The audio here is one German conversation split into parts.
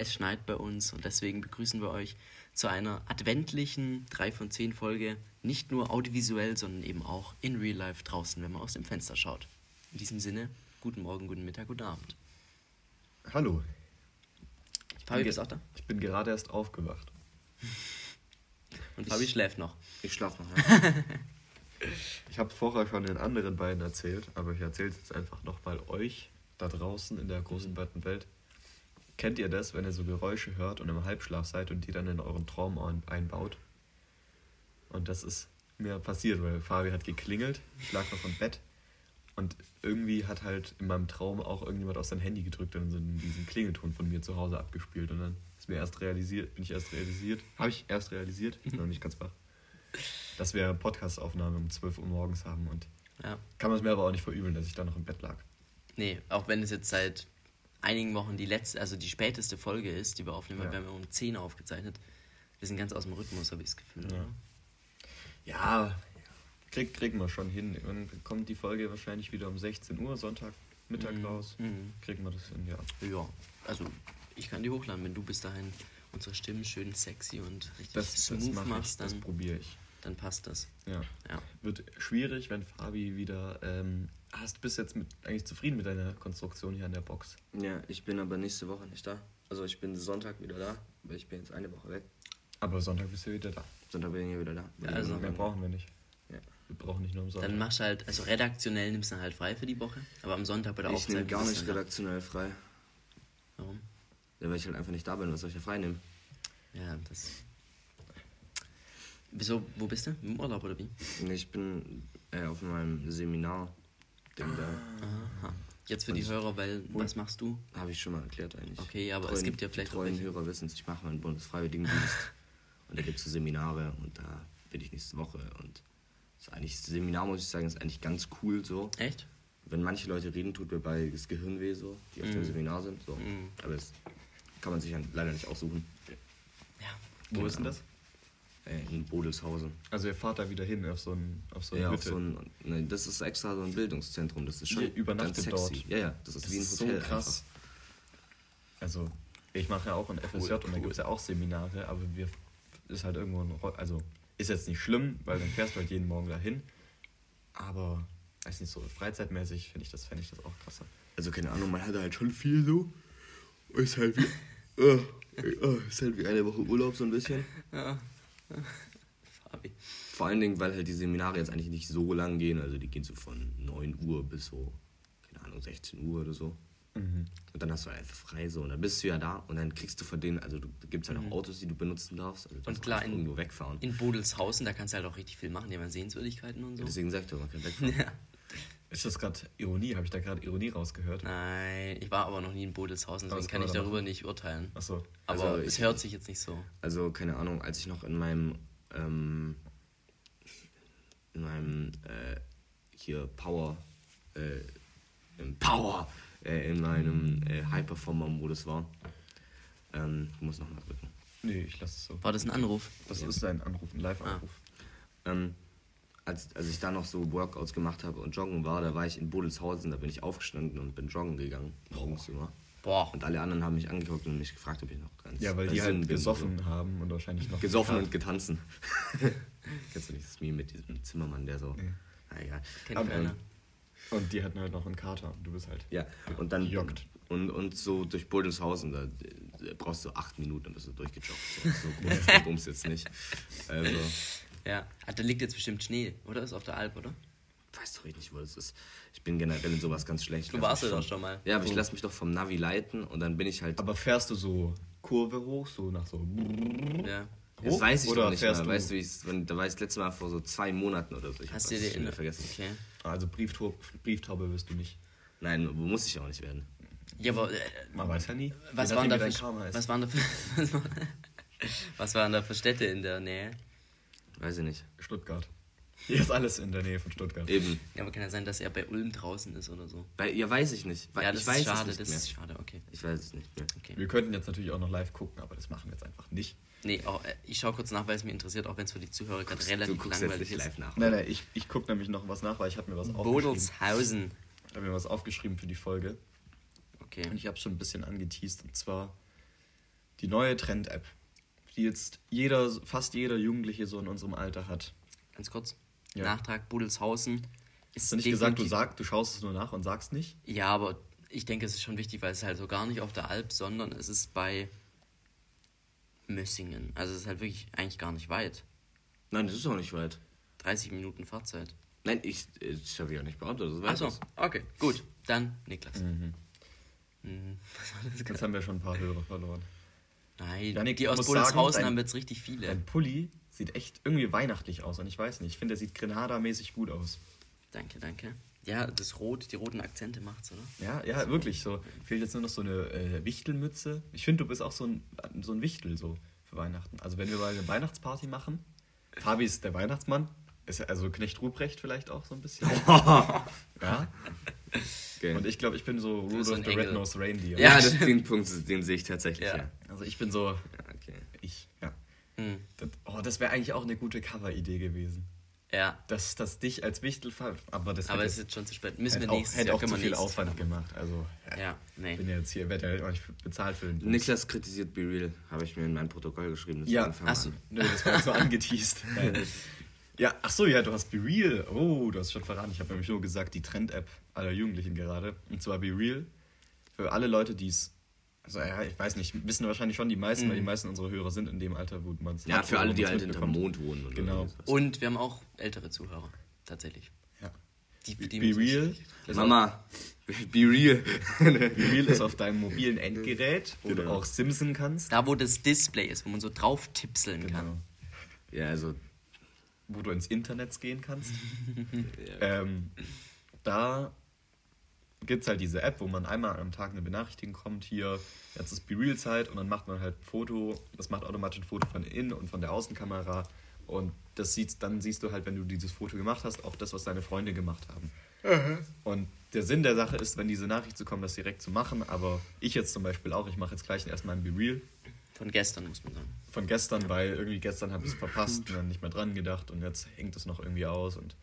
Es schneit bei uns und deswegen begrüßen wir euch zu einer adventlichen 3 von 10 Folge. Nicht nur audiovisuell, sondern eben auch in Real Life draußen, wenn man aus dem Fenster schaut. In diesem Sinne, guten Morgen, guten Mittag, guten Abend. Hallo. Fabi, bist du auch da? Ich bin gerade erst aufgewacht. Und Fabi Ich- schläft noch. Ich schlafe noch. Ja. Ich habe vorher schon den anderen beiden erzählt, aber ich erzähle es jetzt einfach nochmal euch da draußen in der großen weiten Welt. Kennt ihr das, wenn ihr so Geräusche hört und im Halbschlaf seid und die dann in euren Traum ein- einbaut? Und das ist mir passiert, weil Fabi hat geklingelt, ich lag noch im Bett und irgendwie hat halt in meinem Traum auch irgendjemand auf sein Handy gedrückt und so diesen Klingelton von mir zu Hause abgespielt und dann ist mir erst realisiert, bin ich erst realisiert, habe ich erst realisiert, ich bin noch nicht ganz wach, dass wir Podcastaufnahme um 12 Uhr morgens haben und Ja. kann man es mir aber auch nicht verübeln, dass ich da noch im Bett lag. Nee, auch wenn es jetzt seit einigen Wochen die letzte, also die späteste Folge ist, die wir aufnehmen, weil Ja. wir haben um 10 aufgezeichnet. Wir sind ganz aus dem Rhythmus, habe ich das Gefühl. Ja. Ja, krieg, kriegen wir schon hin. Dann kommt die Folge wahrscheinlich wieder um 16 Uhr, Sonntag, Mittag Mhm. raus. Mhm. Kriegen wir das hin, ja. Ja, also ich kann die hochladen, wenn du bis dahin unsere Stimmen schön sexy und richtig Das, das smooth mache ich, machst, das dann, probiere ich. dann passt das. Ja. Ja. Wird schwierig, wenn Fabi wieder. Ähm, hast du bist jetzt mit, eigentlich zufrieden mit deiner Konstruktion hier an der Box? ja, ich bin aber nächste Woche nicht da. Also ich bin Sonntag wieder da, weil ich bin jetzt eine Woche weg. Aber Sonntag bist du wieder da. Sonntag bin ich ja wieder da. Ja, also- Mehr brauchen wir nicht. Ja. Wir brauchen nicht nur am Sonntag. Dann machst du halt, also redaktionell nimmst du dann halt frei für die Woche, aber am Sonntag bei der Ich nehme Aufzeichnung. gar nicht redaktionell frei. Warum? Ja, weil ich halt einfach nicht da bin. Was soll ich ja frei nehmen? Ja, das. Wieso, wo bist du? Im Urlaub oder wie? Nee, ich bin äh, auf meinem Seminar. Da Aha. Jetzt für die Hörer, weil was machst du? habe ich schon mal erklärt eigentlich. Okay, aber es gibt ja vielleicht die auch treuen welche- Hörer wissen es. Ich mache meinen Bundesfreiwilligendienst. und da gibt es so Seminare und da bin ich nächste Woche. Und das ist eigentlich, das Seminar, muss ich sagen, ist eigentlich ganz cool so. Echt? wenn manche Leute reden, tut mir bei das Gehirn weh, so, die auf dem Seminar sind. So. Mhm. Aber das kann man sich ja leider nicht aussuchen. Ja. Wo ist denn das? Äh, in Bodelshausen. Also ihr fahrt da wieder hin auf so ein auf so Ja, auf so ein, ne, das ist extra so ein Bildungszentrum. Das ist schon Ihr übernachtet ganz sexy. dort? Ja, ja, das ist das wie ein ist Hotel so krass. einfach. Also, ich mache ja auch ein FSJ und da cool. gibt es ja auch Seminare, aber wir ist halt irgendwo ein, also ist jetzt nicht schlimm, weil dann fährst du halt jeden Morgen dahin. Aber weiß nicht so freizeitmäßig finde ich das fände ich das auch krasser. Also keine Ahnung, man hat halt schon viel so. Ist halt wie, äh, äh, ist halt wie eine Woche Urlaub so ein bisschen. Ja. Fabi. Vor allen Dingen, weil halt die Seminare jetzt eigentlich nicht so lang gehen. Also die gehen so von 9 Uhr bis so, keine Ahnung, 16 Uhr oder so. Mhm. Und dann hast du halt einfach frei so. Und dann bist du ja da und dann kriegst du von denen, also du gibt es halt auch Autos, die du benutzen darfst. Also Und klar, in- irgendwo wegfahren. In Bodelshausen, da kannst du halt auch richtig viel machen, die haben Sehenswürdigkeiten und so. Deswegen sagt er, man kann wegfahren. Ja. Ist das gerade Ironie? Habe ich da gerade Ironie rausgehört? Nein, ich war aber noch nie in Bodelshausen, deswegen kann ich darüber nicht urteilen. Achso. Aber Also es ich- hört sich jetzt nicht so. Also, keine Ahnung, als ich noch in meinem, ähm, in meinem, äh, hier Power, äh, im Power, äh, in meinem äh, High-Performer-Modus war, ähm, ich muss nochmal drücken. Nee, ich lasse es so. War das ein Anruf? Das ist ein Anruf, ein Live-Anruf. Ähm, als, als ich da noch so Workouts gemacht habe und joggen war, da war ich in Bodelshausen, da bin ich aufgestanden und bin joggen gegangen, morgens immer. Boah. Und alle anderen haben mich angeguckt und mich gefragt, ob ich noch ganz Ja, weil die halt bin, gesoffen so. haben und wahrscheinlich noch. Gesoffen und getanzen. Kennst du nicht das Meme mit diesem Zimmermann, der so. Nee. Na egal. Kennt Aber, keiner. Und die hatten halt noch einen Kater und du bist halt. Ja, und dann. Gejoggt. Und, und so durch Bodelshausen, da brauchst du acht Minuten, dann bist du durchgejoggt. So, so groß ist der Bums jetzt nicht. Also, Ja. Ah, da liegt jetzt bestimmt Schnee, oder? Ist auf der Alp, oder? weiß doch nicht, wo das ist. Ich bin generell in sowas ganz schlecht. Du warst ja doch schon mal. Ja, aber ich lasse mich doch vom Navi leiten und dann bin ich halt. Aber fährst du so Kurve hoch, so nach so. Ja. das hoch, weiß ich oder doch nicht mehr. du- Weißt du, wie ich's- wenn- da war ich das letzte Mal vor so zwei Monaten oder so. Ich Hast du das dir wieder vergessen. Okay. Also Brieftaube, Brieftaube wirst du nicht. Nein, muss ich auch nicht werden. Ja, aber äh, Man weiß ja nie. was waren, da für, dein Karma ist. was, waren da für, was waren da für Städte in der Nähe? Weiß ich nicht. Stuttgart. Hier ist alles in der Nähe von Stuttgart. Eben. Ja, aber kann ja sein, dass er bei Ulm draußen ist oder so. Bei, ja, weiß ich nicht. Weil Ja, das ich weiß ist schade, es nicht das mehr. ist schade, okay. Ich weiß es nicht mehr. okay. Wir könnten jetzt natürlich auch noch live gucken, aber das machen wir jetzt einfach nicht. Nee, auch, äh, ich schaue kurz nach, weil es mich interessiert, auch wenn es für die Zuhörer gerade Du relativ langweilig nicht ist. live nach. Nein, nein, ich, ich gucke nämlich noch was nach, weil ich habe mir was aufgeschrieben. Bodelshausen. Ich habe mir was aufgeschrieben für die Folge. Okay. Und ich habe schon ein bisschen angeteased. Und zwar die neue Trend-App, die jetzt jeder, fast jeder Jugendliche so in unserem Alter hat. Ganz kurz. Ja. Nachtrag Budelshausen. Ist Hast du nicht gesagt, du, definitiv- sag, du schaust es nur nach und sagst nicht? Ja, aber ich denke, es ist schon wichtig, weil es ist halt so gar nicht auf der Alp, sondern es ist bei Mössingen. Also es ist halt wirklich eigentlich gar nicht weit. Nein, das ist auch nicht weit. 30 Minuten Fahrzeit. Nein, ich, das habe ich auch nicht behauptet. Das Achso, okay, gut. Dann Niklas. Mhm. Hm, war das Jetzt gerade? haben wir schon ein paar Hörer verloren. Nein, Janik, die aus sagen, haben jetzt richtig viele. Dein Pulli sieht echt irgendwie weihnachtlich aus und ich weiß nicht, ich finde, der sieht Grenada-mäßig gut aus. Danke, danke. Ja, das Rot, die roten Akzente macht's, oder? Ja, ja, wirklich so. Fehlt jetzt nur noch so eine äh, Wichtelmütze. Ich finde, du bist auch so ein, so ein Wichtel so für Weihnachten. Also wenn wir mal eine Weihnachtsparty machen, Fabi ist der Weihnachtsmann, ist ja also Knecht Ruprecht vielleicht auch so ein bisschen. ja. Okay. Und ich glaube, ich bin so Rudolph the. Red-Nosed Reindeer. ja, das, den Punkt, den sehe ich tatsächlich, Ja. ja. Also ich bin so, Ja, okay. ich, ja. Hm. Das, oh, das wäre eigentlich auch eine gute Cover-Idee gewesen. Ja, Dass das dich als Wichtel aber das aber hätte, es ist jetzt schon zu spät. Müssen hätte wir auch, nächstes hätte Jahr, auch zu viel Aufwand gemacht. Also Ja, nee. bin ja jetzt hier, werde ja auch nicht bezahlt für den Bums. Niklas kritisiert Be Real, habe ich mir in mein Protokoll geschrieben. Ja, deswegen fangen ach wir so. an. Nö, das war jetzt so angeteased. Ja, ach so, ja, du hast Be Real. Oh, du hast schon verraten. Ich habe nämlich nur gesagt, die Trend-App aller Jugendlichen gerade. Und zwar Be Real. Für alle Leute, die es. Also, ja, ich weiß nicht, wissen wahrscheinlich schon die meisten, weil die meisten unserer Hörer sind in dem Alter, wo man es Ja, für alle, die halt hinterm Mond wohnen. Und Genau. sowas. Und wir haben auch ältere Zuhörer, tatsächlich. Ja. Die, Be, die Be Real. ist Mama, Be Real. Auf, Be Real ist auf deinem mobilen Endgerät, wo du Genau. auch Simsen kannst. Da, wo das Display ist, wo man so drauf tipseln kann. Genau. ja, also, Wo du ins Internet gehen kannst. ja. Ähm, da gibt es halt diese App, wo man einmal am Tag eine Benachrichtigung kommt, hier, jetzt ist Be-Real-Zeit und dann macht man halt ein Foto, das macht automatisch ein Foto von innen und von der Außenkamera und das sieht, dann siehst du halt, wenn du dieses Foto gemacht hast, auch das, was deine Freunde gemacht haben. Und der Sinn der Sache ist, wenn diese Nachricht zu kommen, das direkt zu machen, aber ich jetzt zum Beispiel auch, ich mache jetzt gleich erstmal ein Be-Real Von gestern, muss man sagen. von gestern, weil irgendwie gestern habe ich es verpasst und dann nicht mehr dran gedacht und jetzt hängt es noch irgendwie aus und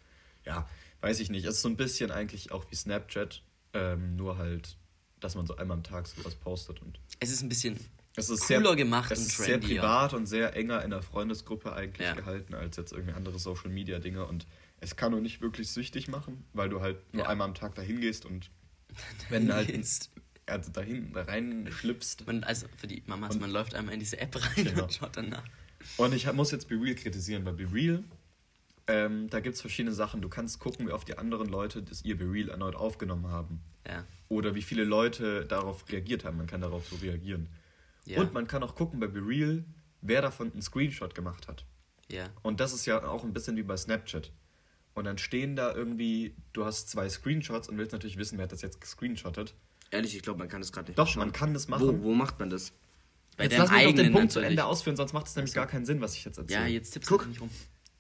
ja, weiß ich nicht. Es ist so ein bisschen eigentlich auch wie Snapchat, ähm, nur halt, dass man so einmal am Tag sowas postet und Es ist ein bisschen es ist cooler sehr, gemacht es und ist sehr privat und sehr enger in der Freundesgruppe eigentlich Ja. gehalten als jetzt irgendwie andere Social Media Dinge und es kann auch nicht wirklich süchtig machen, weil du halt nur Ja. einmal am Tag dahin gehst und wenn halt also dahin da rein schlüpfst Man, also für die Mamas, Und- man läuft einmal in diese App rein Genau. und schaut dann nach. Und ich muss jetzt Be Real kritisieren. Bei Be Real, ähm, da gibt es verschiedene Sachen. Du kannst gucken, wie oft die anderen Leute das ihr Real erneut aufgenommen haben. Ja. Oder wie viele Leute darauf reagiert haben. Man kann darauf so reagieren. Ja. Und man kann auch gucken bei Be Real, wer davon einen Screenshot gemacht hat. Ja. Und das ist ja auch ein bisschen wie bei Snapchat. Und dann stehen da irgendwie, du hast zwei Screenshots und willst natürlich wissen, wer hat das jetzt gescreenshottet. Ehrlich, ich glaube, man kann das gerade nicht Doch, schauen. man kann das Wo, machen. wo macht man das? Bei jetzt lass mich doch den Punkt zu. Ende ausführen, sonst macht es nämlich gar keinen Sinn, was ich jetzt erzähle. Ja, jetzt tippst du nicht rum.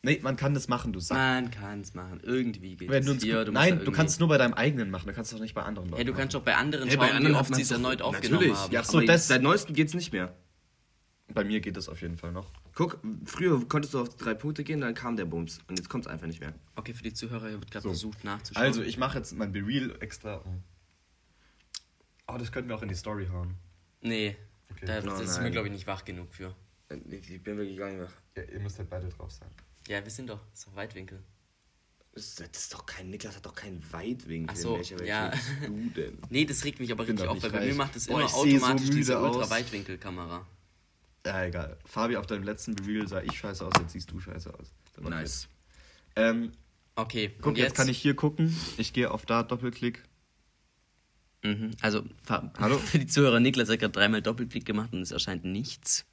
Nee, man kann das machen, du sagst. Man kann es machen. Irgendwie geht Wenn du es. Screen- Du Nein, du kannst es nur bei deinem eigenen machen, du kannst es doch nicht bei anderen Leuten Ja, du kannst machen. doch bei anderen Hey, schauen, bei anderen wie oft sie es erneut aufgenommen Natürlich. haben. Ja, so, das- seit neuestem geht's nicht mehr. Bei mir geht das auf jeden Fall noch. Guck, früher konntest du auf drei Punkte gehen, dann kam der Bums. Und jetzt kommt's einfach nicht mehr. Okay, für die Zuhörer hier wird gerade So. versucht nachzuschauen. Also, ich mache jetzt mein Be Real extra. Oh, das könnten wir auch in die Story hauen. Nee, Okay. da, Oh das ist mir, glaube ich, nicht wach genug für. Ich, ich bin wirklich gar nicht wach. Ja, ihr müsst halt beide drauf sein. Ja, wir sind doch. Das ist doch Weitwinkel. Das, ist doch kein, Niklas hat doch keinen Weitwinkel. Ach so, welcher ja. du denn? Nee, das regt mich aber Bin richtig auf, weil bei mir macht es immer seh so automatisch diese. Ultraweitwinkelkamera. Ja, egal. Fabi, auf deinem letzten Be Real sah ich scheiße aus, jetzt siehst du scheiße aus. Nice. jetzt. Ähm, Okay, guck, und jetzt? kann ich hier gucken. Ich gehe auf da, Doppelklick. Mhm. Also, Hallo? für die Zuhörer, Niklas hat gerade dreimal Doppelklick gemacht und es erscheint nichts.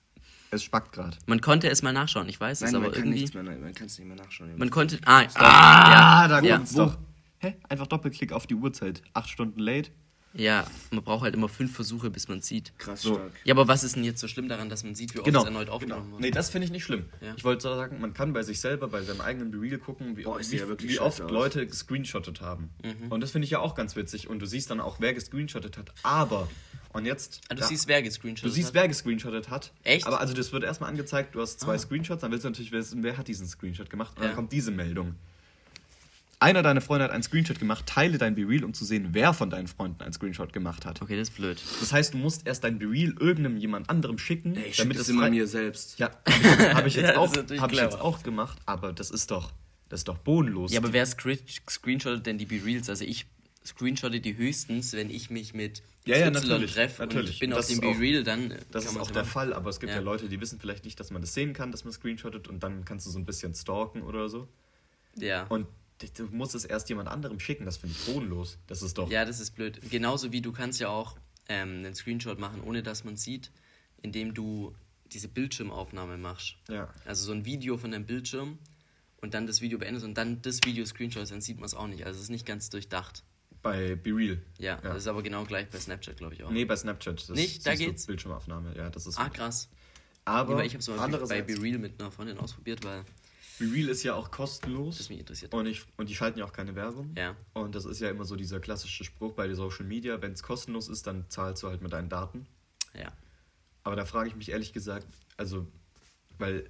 Es spackt gerade. Man konnte es mal nachschauen, ich weiß es, Nein, aber man kann irgendwie. mehr, man kann es nicht mehr nachschauen. Man konnte. Ah, Ah, da ja, kommt's doch. Hä? Einfach Doppelklick auf die Uhrzeit. Acht Stunden late. ja, man braucht halt immer fünf Versuche, bis man sieht. Krass So. stark. Ja, aber was ist denn jetzt so schlimm daran, dass man sieht, wie oft Genau. es erneut genau. aufgenommen wurde? Nee, das finde ich nicht schlimm. Ja. Ich wollte sagen, man kann bei sich selber, bei seinem eigenen Be Real gucken, wie, Boah, es wie, ja wirklich wie oft aus. Leute gescreenshottet haben. Mhm. Und das finde ich ja auch ganz witzig. Und du siehst dann auch, wer gescreenshottet hat. Aber, und jetzt. Ah, du da- siehst, wer gescreenshottet Du siehst, hat? wer gescreenshottet hat. Echt? Aber also das wird erstmal angezeigt, du hast zwei Ah. Screenshots, dann willst du natürlich wissen, wer hat diesen Screenshot gemacht. Und Ja. dann kommt diese Meldung. einer deiner Freunde hat einen Screenshot gemacht, teile dein BeReal, um zu sehen, wer von deinen Freunden einen Screenshot gemacht hat. Okay, das ist blöd. Das heißt, du musst erst dein BeReal irgendeinem jemand anderem schicken, Ich damit es immer mir selbst. Ja, habe ich jetzt, hab ich jetzt, Ja, auch, hab ich jetzt auch gemacht, aber das ist doch, das ist doch bodenlos. Ja, aber wer screen screenshottet denn die Be-Reals? Also ich screenshotte die höchstens, wenn ich mich mit Ja, ja, natürlich, treffe und natürlich. ich bin Das auf dem Be-Real, dann Das ist auch der machen. Fall, aber es gibt ja. Ja. Leute, die wissen vielleicht nicht, dass man das sehen kann, dass man screenshottet und dann kannst du so ein bisschen stalken oder so. Ja. Und du musst es erst jemand anderem schicken, das finde ich bodenlos. Das ist doch. ja, das ist blöd. Genauso wie du kannst ja auch ähm, einen Screenshot machen, ohne dass man sieht, indem du diese Bildschirmaufnahme machst. Ja. Also so ein Video von deinem Bildschirm und dann das Video beendest und dann das Video screenshots, dann sieht man es auch nicht. Also es ist nicht ganz durchdacht. Bei BeReal. Ja, Ja. das ist aber genau gleich bei Snapchat, glaube ich auch. Nee, bei Snapchat. Das Nicht? Da geht's? Bildschirmaufnahme, ja, das ist. Ah, krass. Aber Aber ich habe es mal bei andererseits, BeReal mit einer Freundin ausprobiert, weil BeReal ist ja auch kostenlos. das mich interessiert. Und, ich, und die schalten ja auch keine Werbung. Ja. Und das ist ja immer so dieser klassische Spruch bei den Social Media, wenn es kostenlos ist, dann zahlst du halt mit deinen Daten. Ja. Aber da frage ich mich ehrlich gesagt, also, weil,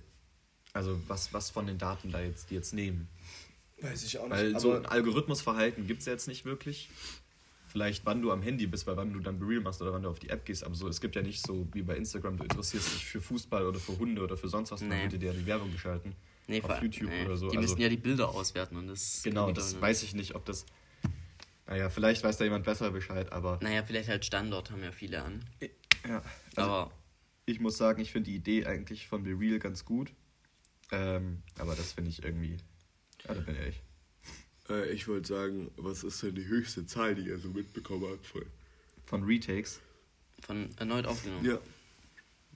also was, was von den Daten da jetzt, die jetzt nehmen. Weiß ich auch Weil so ein Algorithmusverhalten gibt es ja jetzt nicht wirklich. Vielleicht wann du am Handy bist, weil wann du dann Real machst oder wann du auf die App gehst. Aber so, es gibt ja nicht so wie bei Instagram, du interessierst dich für Fußball oder für Hunde oder für sonst was, dann Nee. wird dir ja die Werbung geschalten. Nee, auf YouTube nee. oder so. Die also, müssen ja die Bilder auswerten und das. genau, das weiß ich nicht, ob das. Naja, vielleicht weiß da jemand besser Bescheid, aber. Naja, vielleicht halt Standort haben ja viele an. Ja, also Aber ich muss sagen, ich finde die Idee eigentlich von Be Real ganz gut. Ähm, aber das finde ich irgendwie. Ja, da bin ich. Äh, ich wollte sagen, was ist denn die höchste Zahl, die ihr so mitbekommen habt? Voll. Von Retakes. von erneut aufgenommen. Ja.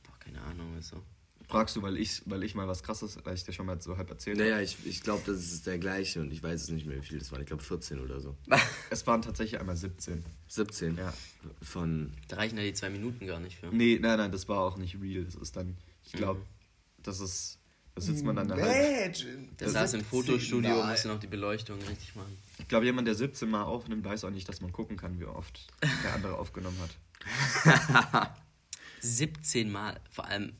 Boah, keine Ahnung, also. Fragst du, weil ich, weil ich mal was krasses, weil ich dir schon mal so halb erzählt Naja, ich, ich glaube, das ist der gleiche und ich weiß es nicht mehr, wie viel das waren. Ich glaube 14 oder so. habe. Es waren tatsächlich einmal 17. 17. Ja. Von. Da reichen ja die zwei Minuten gar nicht für. Nee, nein, nein, das war auch nicht real. Das ist dann, ich glaube, das ist, da sitzt man dann eine halbe. Der saß im Fotostudio und musste noch die Beleuchtung richtig machen. Ich glaube, jemand, der 17 Mal aufnimmt, weiß auch nicht, dass man gucken kann, wie oft der andere aufgenommen hat. 17 Mal, vor allem.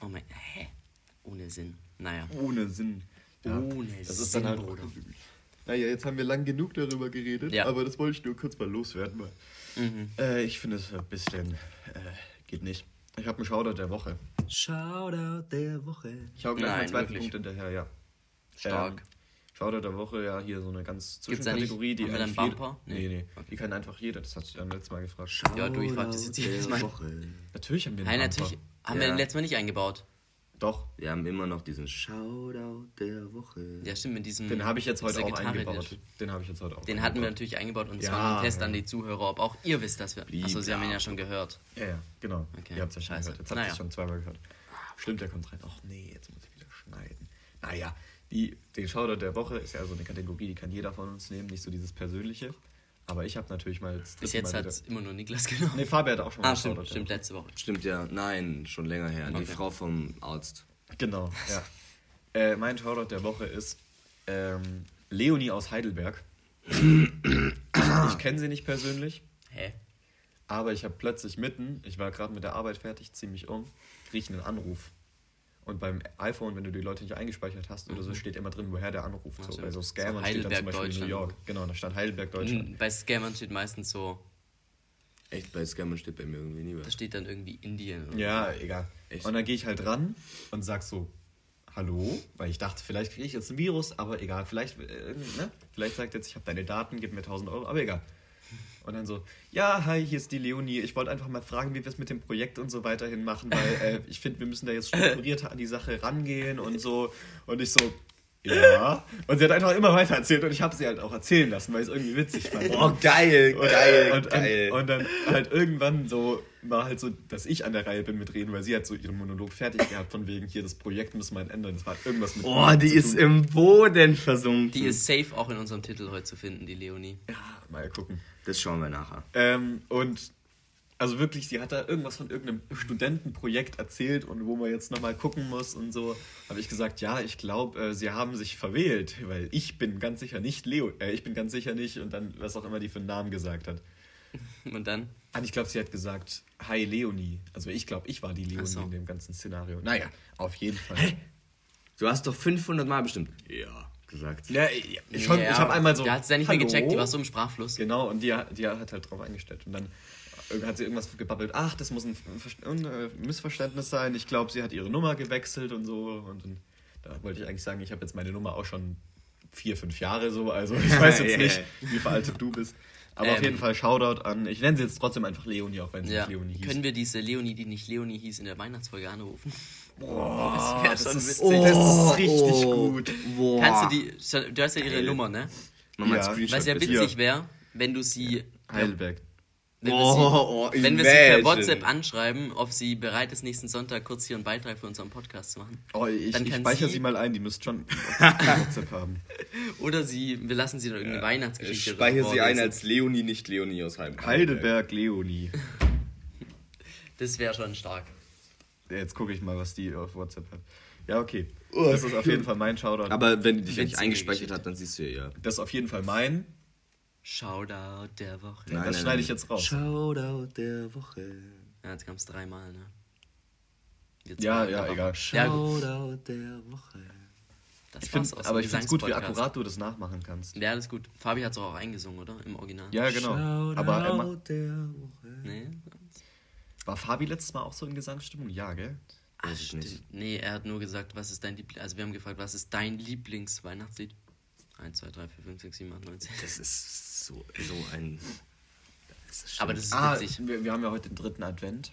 Oh mein. Hä? Ohne Sinn. Naja. Ohne Sinn. Ja, Ohne das ist Sinn, dann halt Bruder. Naja, jetzt haben wir lang genug darüber geredet, Ja. aber das wollte ich nur kurz mal loswerden. Weil, Mhm. äh, ich finde es ein bisschen, äh, geht nicht. Ich habe einen Shoutout der Woche. Shoutout der Woche. Ich hau gleich Nein, meinen zweiten wirklich? Punkt hinterher, ja. Stark. Ähm, Shoutout der Woche, ja, hier so eine ganz Gibt's da nicht- Zwischenkategorie, die haben wir dann eigentlich jeder- Bumper? Nee, Nee. nee. Okay. Die kann einfach jeder, das hast du beim letzten Mal gefragt. Ja, du, ich frag das jetzt jedes Mal. Woche. Natürlich haben wir Nein, einen natürlich. Bumper. Haben Ja. wir letztes Mal nicht eingebaut. Doch, Wir haben immer noch diesen Shoutout der Woche. Ja, stimmt, mit diesem. den habe ich jetzt heute auch Gitarre, eingebaut. der- Den habe ich jetzt heute auch Den hatten wir eingebaut. natürlich eingebaut und Ja, zwar ein Test ja. an die Zuhörer, ob auch ihr wisst, dass wir. Achso, sie haben ihn ja. ja schon gehört. Ja, ja, genau. Okay, Ihr habt es ja schon scheiße. gehört. Jetzt habt ihr es schon zweimal gehört. Stimmt, der kommt rein. Ach nee, jetzt muss ich wieder schneiden. Naja, die, den Shoutout der Woche ist ja so eine Kategorie, die kann jeder von uns nehmen, nicht so dieses Persönliche. Aber ich habe natürlich mal Bis jetzt Mal hat wieder- es immer nur Niklas genommen. Nee, Fabian hat auch schon mal ah, stimmt, stimmt, letzte Woche. Stimmt ja, nein, schon länger her. Die Okay. Frau vom Arzt. Genau, ja. äh, mein Shoutout der Woche ist ähm, Leonie aus Heidelberg. ich kenne sie nicht persönlich, Hä? aber ich habe plötzlich mitten, ich war gerade mit der Arbeit fertig, ziemlich um, kriege ich einen Anruf. Und beim iPhone, wenn du die Leute nicht eingespeichert hast oder so, steht immer drin, woher der anruft. Ach, So, stimmt. bei so So Scammern steht dann zum Beispiel New. York. Genau, da stand Heidelberg, Deutschland. Mhm, Bei Scammern steht meistens so, Echt, bei Scammern steht bei mir irgendwie nie da was. steht dann irgendwie Indien. Oder Ja, egal. Echt? Und dann gehe ich halt ran und sag so, hallo, weil ich dachte, vielleicht kriege ich jetzt ein Virus, aber egal, vielleicht, äh, ne? vielleicht sagt jetzt, ich habe deine Daten, gib mir 1000 Euro, aber egal. Und dann so, ja, hi, hier ist die Leonie. Ich wollte einfach mal fragen, wie wir es mit dem Projekt und so weiterhin machen, weil äh, ich finde, wir müssen da jetzt strukturierter an die Sache rangehen und so. Und ich so, ja. Und sie hat einfach immer weiter erzählt und ich habe sie halt auch erzählen lassen, weil ich es irgendwie witzig fand. Oh, geil, Und, geil, und, geil. Und, und dann halt irgendwann so war halt so, dass ich an der Reihe bin mit reden, weil sie hat so ihren Monolog fertig gehabt von wegen hier das Projekt müssen wir ändern. Das war irgendwas mit. oh, die ist tun. im Boden versunken. Die ist safe auch in unserem Titel heute zu finden, die Leonie. Ja, mal gucken. Das schauen wir nachher. Ähm, und also wirklich, sie hat da irgendwas von irgendeinem Studentenprojekt erzählt und wo man jetzt nochmal gucken muss und so. Habe ich gesagt, ja, ich glaube, äh, sie haben sich verwählt, weil ich bin ganz sicher nicht Leo, äh, ich bin ganz sicher nicht und dann, was auch immer die für einen Namen gesagt hat. Und dann? Ah, ich glaube, sie hat gesagt, hi Leonie. Also ich glaube, ich war die Leonie so. in dem ganzen Szenario. Naja, auf jeden Fall. Du hast doch 500 Mal bestimmt. Ja. gesagt. Ja, ich, ich, Ja, ich habe einmal so. Da hat sie ja nicht mehr "Hallo?" gecheckt, die war so im Sprachfluss. Genau, und die, die hat halt drauf eingestellt. Und dann hat sie irgendwas gebabbelt. Ach, das muss ein, Ver- ein äh, Missverständnis sein. Ich glaube, sie hat ihre Nummer gewechselt und so. Und dann, da wollte ich eigentlich sagen, ich habe jetzt meine Nummer auch schon vier, fünf Jahre so. Also ich weiß jetzt Ja, nicht, wie veraltet du bist. Aber auf Ähm, jeden Fall Shoutout an. Ich nenne sie jetzt trotzdem einfach Leonie, auch wenn sie Ja. nicht Leonie hieß. Können wir diese Leonie, die nicht Leonie hieß, in der Weihnachtsfolge anrufen? Boah, Das das, schon ist, witzig. das ist richtig gut. Boah. Kannst du die. Du hast ja ihre Geil. Nummer, ne? Mach mal Ja. Screenshot Was ja witzig wäre, wenn du sie. Heidelberg. Wenn wir Oh, sie, wenn wir sie per. WhatsApp anschreiben, ob sie bereit ist, nächsten Sonntag kurz hier einen Beitrag für unseren Podcast zu machen. Oh, ich, Dann ich speichere sie- sie mal ein, die müsst schon WhatsApp haben. Oder sie, wir lassen sie noch irgendeine Ich Weihnachtsgeschichte speichere sie ein als Leonie, nicht Leonie aus Heidelberg. Heidelberg Leonie. Das wäre schon stark. Ja, Jetzt gucke ich mal, was die auf WhatsApp hat. Ja, okay. Das ist auf jeden Fall mein Shoutout. Aber wenn die dich Witzige nicht eingespeichert hat, dann siehst du ja. ja. das ist auf jeden Fall mein. Shoutout der Woche. Nein. das schneide ich jetzt raus. Shoutout der Woche. Ja, jetzt kam es dreimal, ne? Jetzt Ja, ja, aber- egal. Shoutout der Woche. das Ich find, aus aber ich finde es gut, wie akkurat du das nachmachen kannst. Ja, das ist gut. Fabi hat es auch eingesungen, oder? Im Original. Ja, genau. Aber er der Woche. Nee? war Fabi letztes Mal auch so in Gesangsstimmung? Ja, gell? Weiß ich nicht. Nee, er hat nur gesagt, was ist dein Lieblings... Also wir haben gefragt, was ist dein Lieblingsweihnachtslied? 1, 2, 3, 4, 5, 6, 7, 8, 9, 10. Das ist so, so ein. Das ist Aber das ist Ah, witzig. wir, wir haben ja heute den dritten Advent.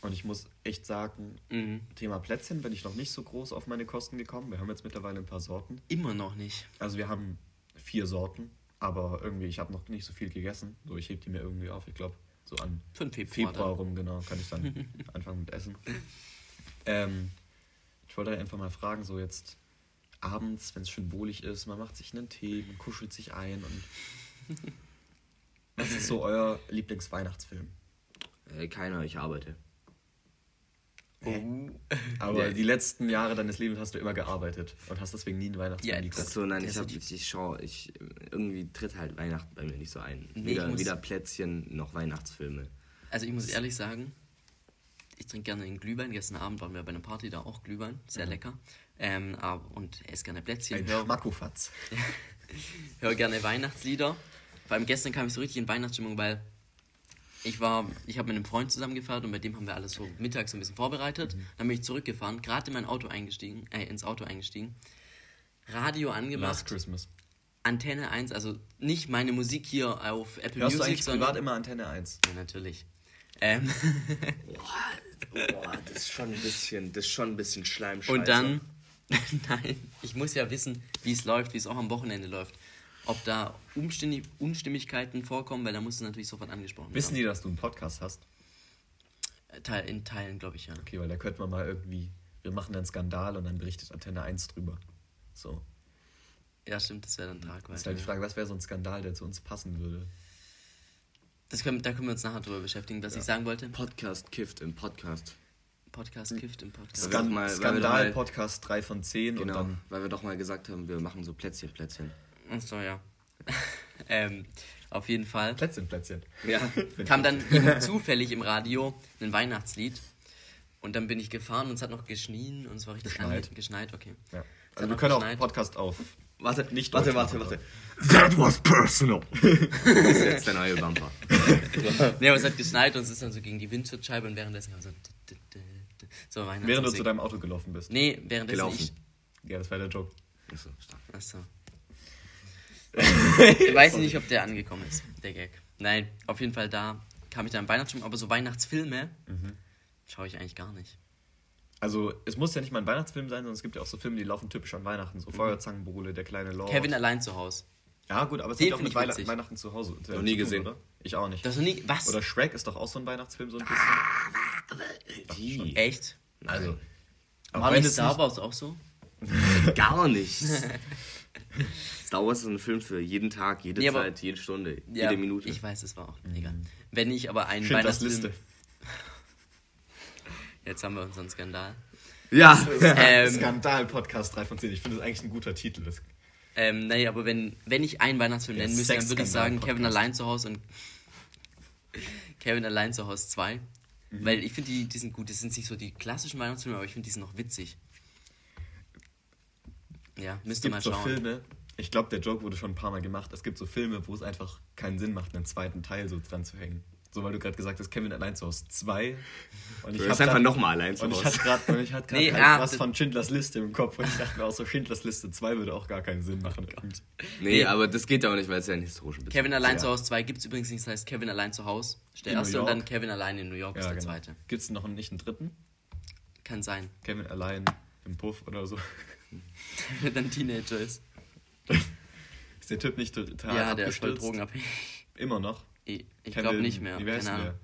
Und ich muss echt sagen, Mhm. Thema Plätzchen bin ich noch nicht so groß auf meine Kosten gekommen. Wir haben jetzt mittlerweile ein paar Sorten. Immer noch nicht. Also wir haben vier Sorten, aber irgendwie, ich habe noch nicht so viel gegessen. So, ich heb die mir irgendwie auf. Ich glaube, so an Für den Februar. Februar rum, genau, kann ich dann anfangen mit Essen. Ähm, ich wollte einfach mal fragen, so jetzt abends, wenn es schön wohlig ist, man macht sich einen Tee, man kuschelt sich ein und was ist so euer Lieblingsweihnachtsfilm? Äh, keiner, ich arbeite. Oh. Aber Ja. die letzten Jahre deines Lebens hast du immer gearbeitet und hast deswegen nie einen Weihnachtsfilm Ja, geguckt. das- Achso, nein, ich, hab, ich, ich schau, ich, irgendwie tritt halt Weihnachten bei mir nicht so ein. Nee, weder, muss- weder Plätzchen noch Weihnachtsfilme. Also ich muss ehrlich sagen, ich trinke gerne einen Glühwein. Gestern Abend waren wir bei einer Party, da auch Glühwein. Sehr lecker. Ähm, aber, und esse gerne Plätzchen. Ein Hör, Schmackofatz. höre gerne Weihnachtslieder. Vor allem gestern kam ich so richtig in Weihnachtsstimmung, weil ich war, ich habe mit einem Freund zusammengefeiert und bei dem haben wir alles so mittags ein bisschen vorbereitet. Dann bin ich zurückgefahren, gerade in mein Auto eingestiegen, äh, ins Auto eingestiegen. Radio Last angemacht, Christmas. Antenne 1, also nicht meine Musik hier auf Apple Hörst du Music, eigentlich sondern privat immer Antenne 1? ja, natürlich. Ähm, Boah, das ist schon ein bisschen, das ist schon ein bisschen Schleimscheiße. Und dann, nein, ich muss ja wissen, wie es läuft, wie es auch am Wochenende läuft. Ob da Umstimmig Unstimmigkeiten vorkommen, weil da muss es natürlich sofort angesprochen Wissen werden. die, dass du einen Podcast hast? die? Teil, in Teilen, glaube ich, ja. Okay, weil da könnte man mal irgendwie, wir machen einen Skandal und dann berichtet Antenne 1 drüber. So. Ja, stimmt, das wäre dann. Das ist halt die ja. Frage, was wäre so ein Skandal, der zu uns passen würde? Das können, da können wir uns nachher drüber beschäftigen. Was ich sagen wollte, Podcast kifft im Podcast. Podcast kifft im Podcast. Skan- Skan mal- weil wir Skandal, mal- Podcast 3 von 10 und Genau, dann weil wir doch mal gesagt haben, wir machen so Plätzchen, Plätzchen. Achso, ja. ähm, auf jeden Fall Plätzchen, Plätzchen. Ja. kam dann zufällig im Radio ein Weihnachtslied. Und dann bin ich gefahren und es hat noch geschnien und es war richtig Geschneit. geschneit, okay. Ja. Also wir können auch geschneit. Podcast auf. Warte, Nicht warte, warte, warte. That was personal. Das ist jetzt der neue Bumper. Nee, aber es hat geschneit und es ist dann so gegen die Windschutzscheibe und währenddessen kam so. So Während du zu deinem Auto gelaufen bist. Nee, währenddessen Gelaufen. ich. Ja, das war der Joke. Achso, stark. Achso. ich weiß nicht, ob der angekommen ist, der Gag. Nein, auf jeden Fall da kam ich dann im Weihnachtsstimmung, aber so Weihnachtsfilme Mhm. schaue ich eigentlich gar nicht. Also, es muss ja nicht mal ein Weihnachtsfilm sein, sondern es gibt ja auch so Filme, die laufen typisch an Weihnachten. So Feuerzangenbowle, der kleine Lord. Kevin allein zu Hause. Ja, gut, aber es hat ja auch mit ich Weihn witzig. Weihnachten zu Hause. Noch nie tun, gesehen. Oder? Ich auch nicht. Das noch nie. Was? Oder Shrek ist doch auch so ein Weihnachtsfilm, so ein bisschen. Wie? Echt? Also, War wenn nicht es Star Wars auch so? Gar nicht. Star Wars ist ein Film für jeden Tag, jede Nee, aber- Zeit, jede Stunde, Ja, jede Minute. Ich weiß, es war auch. Egal. Wenn ich aber einen Weihnachtsfilm. Jetzt haben wir unseren Skandal. ja. Ähm, Skandal-Podcast 3 von 10. Ich finde das eigentlich ein guter Titel. Das Ähm, nee, aber wenn, wenn ich einen Weihnachtsfilm nennen müsste, dann würde ich sagen. Kevin allein zu Hause und Kevin allein zu Hause 2. Mhm. Weil ich finde, die, die sind gut. Das sind nicht so die klassischen Weihnachtsfilme, aber ich finde, die sind noch witzig. Ja, Es müsst ihr gibt mal so schauen. Filme, ich glaube, der Joke wurde schon ein paar Mal gemacht. Es gibt so Filme, wo es einfach keinen Sinn macht, einen zweiten Teil so dran zu hängen. So, weil du gerade gesagt hast, Kevin allein zu Hause 2. Und Du hab bist einfach nochmal allein zu Und ich Hause. hatte gerade ich hatte grad Nee, halt ah, was von Schindlers Liste im Kopf und ich dachte mir auch so, Schindlers Liste 2 würde auch gar keinen Sinn machen. Nee, aber das geht ja auch nicht, weil es ja ein historischer Bezug Kevin allein Ja. zu Hause 2 gibt es übrigens nicht, das heißt Kevin allein zu Hause ist der In erste und dann Kevin allein in New York ist Ja, der genau. zweite. Gibt es noch nicht einen dritten? Kann sein. Kevin allein im Puff oder so. Wenn er dann Teenager ist. Ist der Typ nicht total ja, der ist voll drogenabhängig. Immer noch? Ich, ich glaube nicht mehr. Wie heißt Keine der?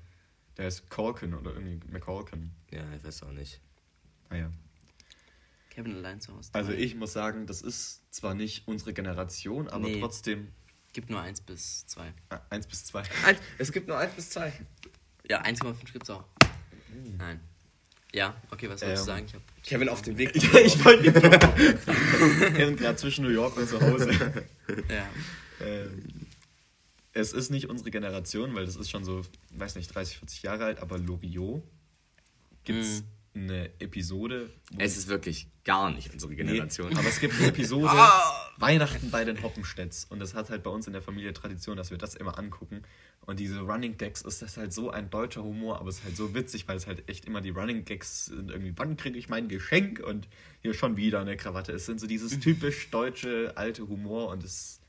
Der ist Corkin oder irgendwie McCorkin. Ja, ich weiß auch nicht. Ah ja. Kevin allein zu Hause. Also ich muss sagen, das ist zwar nicht unsere Generation, aber Nee. trotzdem Gibt nur 1 bis 2. 1 bis 2. Es gibt nur 1 bis 2. Ja, 1,5 gibt's auch. Nein. Ja, okay, was wolltest du Ähm, sagen? Ich hab, Kevin auf dem Weg. ich wollte Kevin gerade zwischen New York und zu Hause. ja. ähm, es ist nicht unsere Generation, weil das ist schon so, weiß nicht, 30, 40 Jahre alt, aber Loriot gibt es eine Episode. Es ist wirklich gar nicht unsere Generation. Nee, aber es gibt eine Episode Weihnachten bei den Hoppenstedts und das hat halt bei uns in der Familie Tradition, dass wir das immer angucken. Und diese Running Gags ist das halt so ein deutscher Humor, aber es ist halt so witzig, weil es halt echt immer die Running Gags sind irgendwie, wann kriege ich mein Geschenk und hier schon wieder eine Krawatte. Es sind so dieses typisch deutsche alte Humor und es,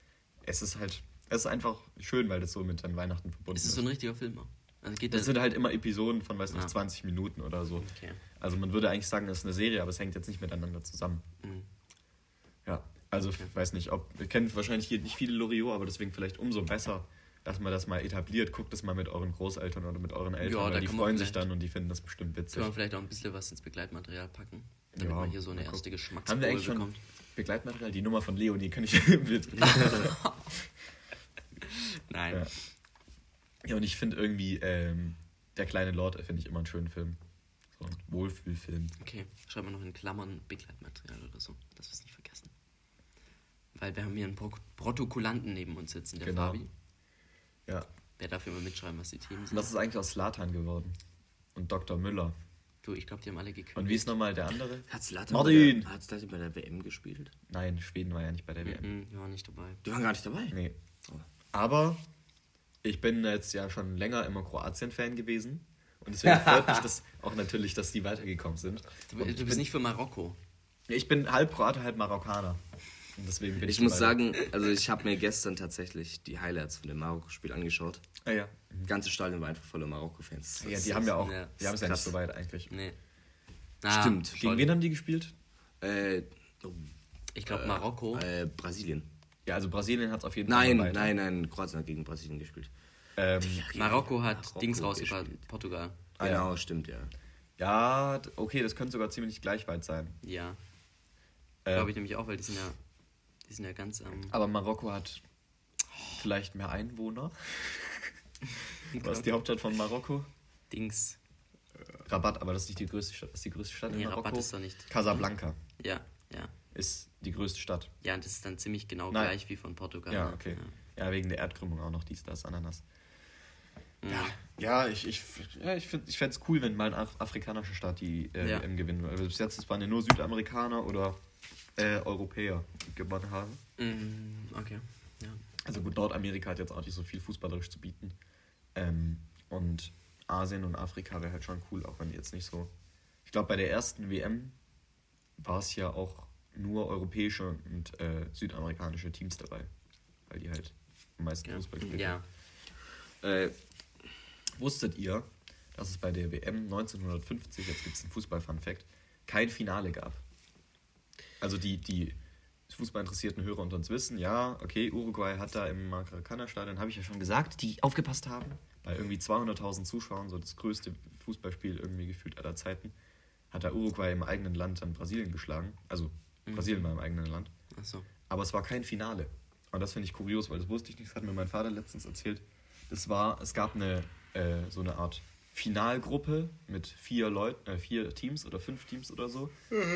es ist halt, es ist einfach schön, weil das so mit an Weihnachten verbunden Ist ist. es so ein richtiger Film? auch? Also das das. sind halt immer Episoden von, weiß nicht, Ah. 20 Minuten oder so. Okay. Also man würde eigentlich sagen, das ist eine Serie, aber es hängt jetzt nicht miteinander zusammen. Mhm. Ja, also ich weiß nicht, ob, ihr kennt wahrscheinlich hier nicht viele Loriot, aber deswegen vielleicht umso besser, dass man das mal etabliert. Guckt es mal mit euren Großeltern oder mit euren Eltern, Ja, weil die freuen sich dann und die finden das bestimmt witzig. Können wir vielleicht auch ein bisschen was ins Begleitmaterial packen? Damit Ja, man hier so eine erste. Geschmacksprobe Haben wir eigentlich schon bekommt. Begleitmaterial? Die Nummer von Leonie kann ich. Nein. Ja. Ja, und ich finde irgendwie, ähm, Der kleine Lord finde ich immer einen schönen Film. So ein Wohlfühlfilm. Okay, schreiben wir noch in Klammern Begleitmaterial oder so, dass wir es nicht vergessen. Weil wir haben hier einen Pro Protokollanten neben uns sitzen, der Genau. Fabi. Ja. Der darf immer mitschreiben, was die Themen Und sind. was ist eigentlich aus Slatan geworden? Und Dr. Müller. Du, ich glaube, die haben alle gekündigt. Und wie ist nochmal der andere? Hat Zlatan Martin! der- hat Zlatan bei der WM gespielt? Nein, Schweden war ja nicht bei der WM. Mhm, wir waren nicht dabei. Die waren gar nicht dabei. Nee. Aber ich bin jetzt ja schon länger immer Kroatien-Fan gewesen. Und deswegen freut mich das auch natürlich, dass die weitergekommen sind. Du, du ich bist bin, nicht für Marokko. Ich bin halb Kroate, halb Marokkaner. Und deswegen bin ich, Ich muss sagen, also ich habe mir gestern tatsächlich die Highlights von dem Marokko-Spiel angeschaut. Ah, ja. Das ganze Stadion war einfach voller Marokko-Fans. ja, die ist- haben ja auch, ja, die haben es ja nicht so weit eigentlich. Nee. Stimmt. Gegen wen haben die gespielt? Äh, Ich glaube, Marokko. äh, Brasilien. Ja, also Brasilien hat es auf jeden Fall Nein, nein, nein, Kroatien hat gegen Brasilien gespielt. Ähm, Marokko hat Marokko Dings rausgebracht, gespielt. Portugal. Ah, ja. genau, stimmt, ja. ja, okay, das könnte sogar ziemlich gleich weit sein. Ja, Äh, glaube ich nämlich auch, weil die sind ja, die sind ja ganz am. aber Marokko hat vielleicht mehr Einwohner. Was ist die Hauptstadt von Marokko? Dings. Rabat, aber das ist nicht die größte Stadt. Das ist die größte Stadt Nee, in Marokko. Rabat ist da nicht. Casablanca Ja, ja. ist die größte Stadt. Ja, und das ist dann ziemlich genau Nein. gleich wie von Portugal. Ja, ne? okay. Ja, wegen der Erdkrümmung auch noch dies, das, Ananas. Ja. Ja, ja ich, ich, ja, ich, find- ich fände es cool, wenn mal ein Af afrikanischer Staat die äh, Ja. WM gewinnen würde. Also bis jetzt waren ja nur Südamerikaner oder äh, Europäer, gewonnen haben. Mm, okay. Ja. Also gut, Nordamerika hat jetzt auch nicht so viel fußballerisch zu bieten. Ähm, und Asien und Afrika wäre halt schon cool, auch wenn die jetzt nicht so. Ich glaube, bei der ersten WM war es ja auch nur europäische und äh, südamerikanische Teams dabei. Weil die halt am meisten Ja. Fußball spielen. ja. Äh, wusstet ihr, dass es bei der WM 1950, jetzt gibt es einen Fußball-Fun-Fact, kein Finale gab? Also die, die fußballinteressierten Hörer unter uns wissen, ja, okay, Uruguay hat da im Maracanã-Stadion, habe ich ja schon gesagt, die aufgepasst haben, bei irgendwie 200.000 Zuschauern, so das größte Fußballspiel irgendwie gefühlt aller Zeiten, hat da Uruguay im eigenen Land dann Brasilien geschlagen. Also Brasilien war im eigenen Land. Achso. Aber es war kein Finale. Und das finde ich kurios, weil das wusste ich nicht, das hat mir mein Vater letztens erzählt. Das war, es gab eine, äh, so eine Art Finalgruppe mit vier Leuten, äh, vier Teams oder fünf Teams oder so.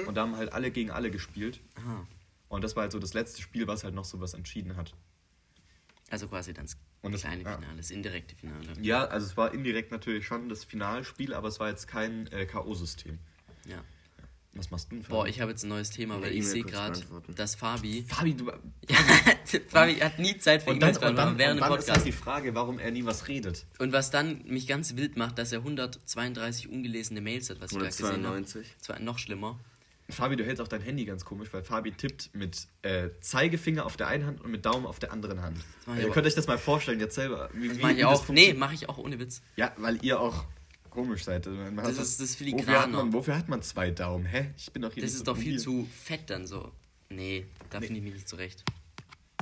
Und da haben halt alle gegen alle gespielt. Aha. Und das war halt so das letzte Spiel, was halt noch so was entschieden hat. Also quasi dann das Und das- kleine ja. Finale, das indirekte Finale. Ja, also es war indirekt natürlich schon das Finalspiel, aber es war jetzt kein äh, K.O.-System. Ja. Was machst du denn für Boah, ich habe jetzt ein neues Thema, weil ich sehe gerade, dass Fabi. Fabi, du. Fabi hat nie Zeit für Und dann, E-Mails und dann, beantworten und während dem dann ist Podcast. die Frage, warum er nie was redet. Und was dann mich ganz wild macht, dass er 132 ungelesene Mails hat, was ich gerade gesehen habe. 192. Das war noch schlimmer. Fabi, du hältst auch dein Handy ganz komisch, weil Fabi tippt mit äh, Zeigefinger auf der einen Hand und mit Daumen auf der anderen Hand. ich Ihr könnt euch das mal vorstellen jetzt selber. Wie, Das wie- mache ich auch. Nee, mache ich auch ohne Witz. Ja, weil ihr auch komisch seid. Hat Das ist das wofür hat, man, wofür hat man zwei Daumen? Hä? Ich bin doch hier Das ist so doch viel zu fett dann so. Nee, da finde ich mich nicht zurecht.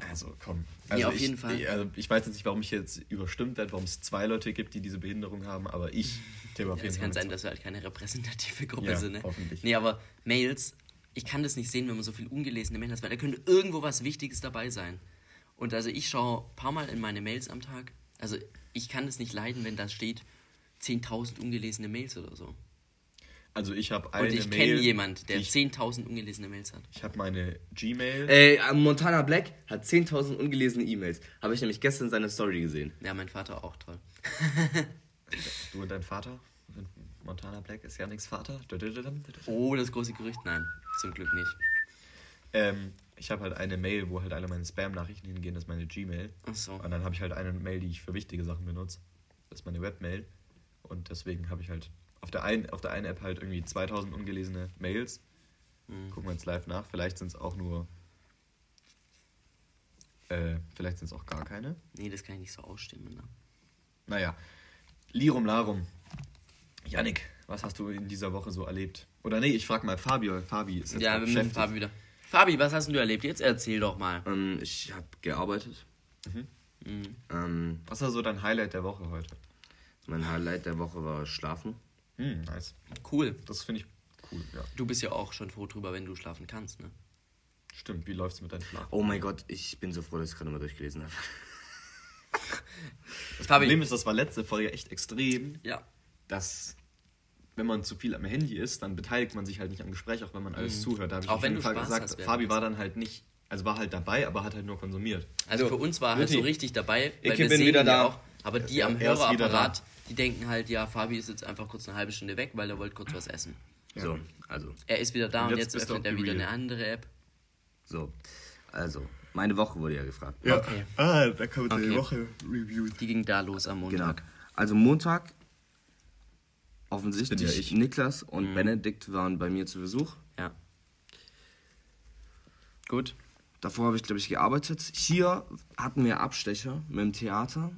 Also komm. Nee, Also auf ich, jeden Fall. Ich, also ich weiß jetzt nicht, warum ich jetzt überstimmt werde, warum es zwei Leute gibt, die diese Behinderung haben, aber ich tippe auf Ja, jeden es Fall. kann mit sein, dass wir halt keine repräsentative Gruppe Ja, sind. Ne? hoffentlich. Nee, aber Mails, ich kann das nicht sehen, wenn man so viel ungelesene Mails hat, weil da könnte irgendwo was Wichtiges dabei sein. Und also ich schaue ein paar Mal in meine Mails am Tag. Also ich kann es nicht leiden, wenn da steht 10.000 ungelesene Mails oder so. Also ich habe eine Und ich kenne jemanden, der die ich, 10.000 ungelesene Mails hat. ich habe meine Gmail. Ey, äh, Montana Black hat 10.000 ungelesene E-Mails. Habe ich nämlich gestern seine Story gesehen. Ja, mein Vater auch toll. Du und dein Vater? Montana Black ist Janiks Vater? Oh, das große Gerücht? Nein, zum Glück nicht. Ähm, ich habe halt eine Mail, wo halt alle meine Spam-Nachrichten hingehen, das ist meine Gmail. Ach so. Und dann habe ich halt eine Mail, die ich für wichtige Sachen benutze. Das ist meine Webmail. Und deswegen habe ich halt auf der, einen, auf der einen App halt irgendwie 2000 ungelesene Mails. Mhm. Gucken wir jetzt live nach. Vielleicht sind es auch nur. Äh, vielleicht sind es auch gar keine. Nee, das kann ich nicht so ausstimmen. Ne? Naja, Lirum Larum. Yannick, was hast du in dieser Woche so erlebt? Oder nee, ich frag mal Fabio. Fabi ist jetzt Ja, wir müssen. Fabi wieder. Fabi, was hast denn du erlebt? Jetzt erzähl doch mal. Ähm, ich habe gearbeitet. Mhm. Ähm, Was war so dein Highlight der Woche heute? Mein Highlight der Woche war Schlafen. Hm, nice. Cool. Das finde ich cool, ja. Du bist ja auch schon froh drüber, wenn du schlafen kannst, ne? Stimmt, wie läuft's mit deinem Schlaf? Oh mein Gott, ich bin so froh, dass ich gerade mal durchgelesen habe. Das. Problem ist, das war letzte Folge echt extrem, Ja. dass wenn man zu viel am Handy ist, dann beteiligt man sich halt nicht am Gespräch, auch wenn man alles zuhört. Da habe ich Auch auf wenn jeden du Fall Spaß gesagt, hast Fabi war dann halt nicht, also war halt dabei, aber hat halt nur konsumiert. Also für uns war halt Mutti, so richtig dabei, weil ich wir bin sehen wieder da. ja auch. Aber die Ja, am er Hörerapparat, die denken halt, ja, Fabi ist jetzt einfach kurz eine halbe Stunde weg, weil er wollte kurz was essen. So, also, Er ist wieder da Und und, jetzt jetzt, öffnet er wieder real. eine andere App. so. Also, meine Woche wurde ja gefragt. Ja. Okay. Ah, da kommt Okay. die Woche reviewed. Die ging da los am Genau. Montag. Also Montag, offensichtlich, ja ich. Niklas und Benedikt waren bei mir zu Besuch. Ja. Gut. Davor habe ich, glaube ich, gearbeitet. Hier hatten wir Abstecher mit dem Theater.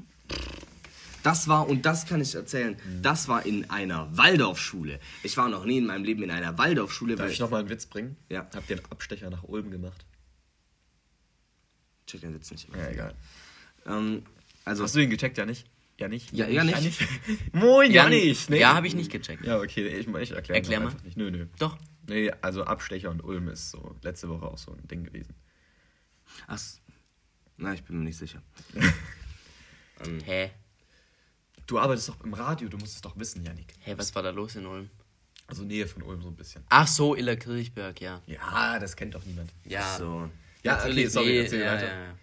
Das war, und das kann ich erzählen, das war in einer Waldorfschule. Ich war noch nie in meinem Leben in einer Waldorfschule. Darf weil ich nochmal einen Witz bringen? Ja. Habt ihr einen Abstecher nach Ulm gemacht? Check den Witz nicht. Ja, egal. Ähm, also, Hast du ihn gecheckt, ja nicht? Ja nicht? Ja, ja nicht. Moin, Ja, ja nicht. Nee. ja habe ich nicht gecheckt. Ja, okay, ich, ich erkläre Erklär mal. nicht. Nö, nö. Doch. Nee, also Abstecher und Ulm ist so letzte Woche auch so ein Ding gewesen. ach, na, ich bin mir nicht sicher. Hä? Du arbeitest doch im Radio, du musst es doch wissen, Janik. Hä, was war da los in Ulm? Also Nähe von Ulm so ein bisschen. Ach so, Iller Kirchberg, ja. Ja, das kennt doch niemand. Ja. So. Ja, natürlich, okay, sorry, nee, erzähl ja, weiter. ja, ja.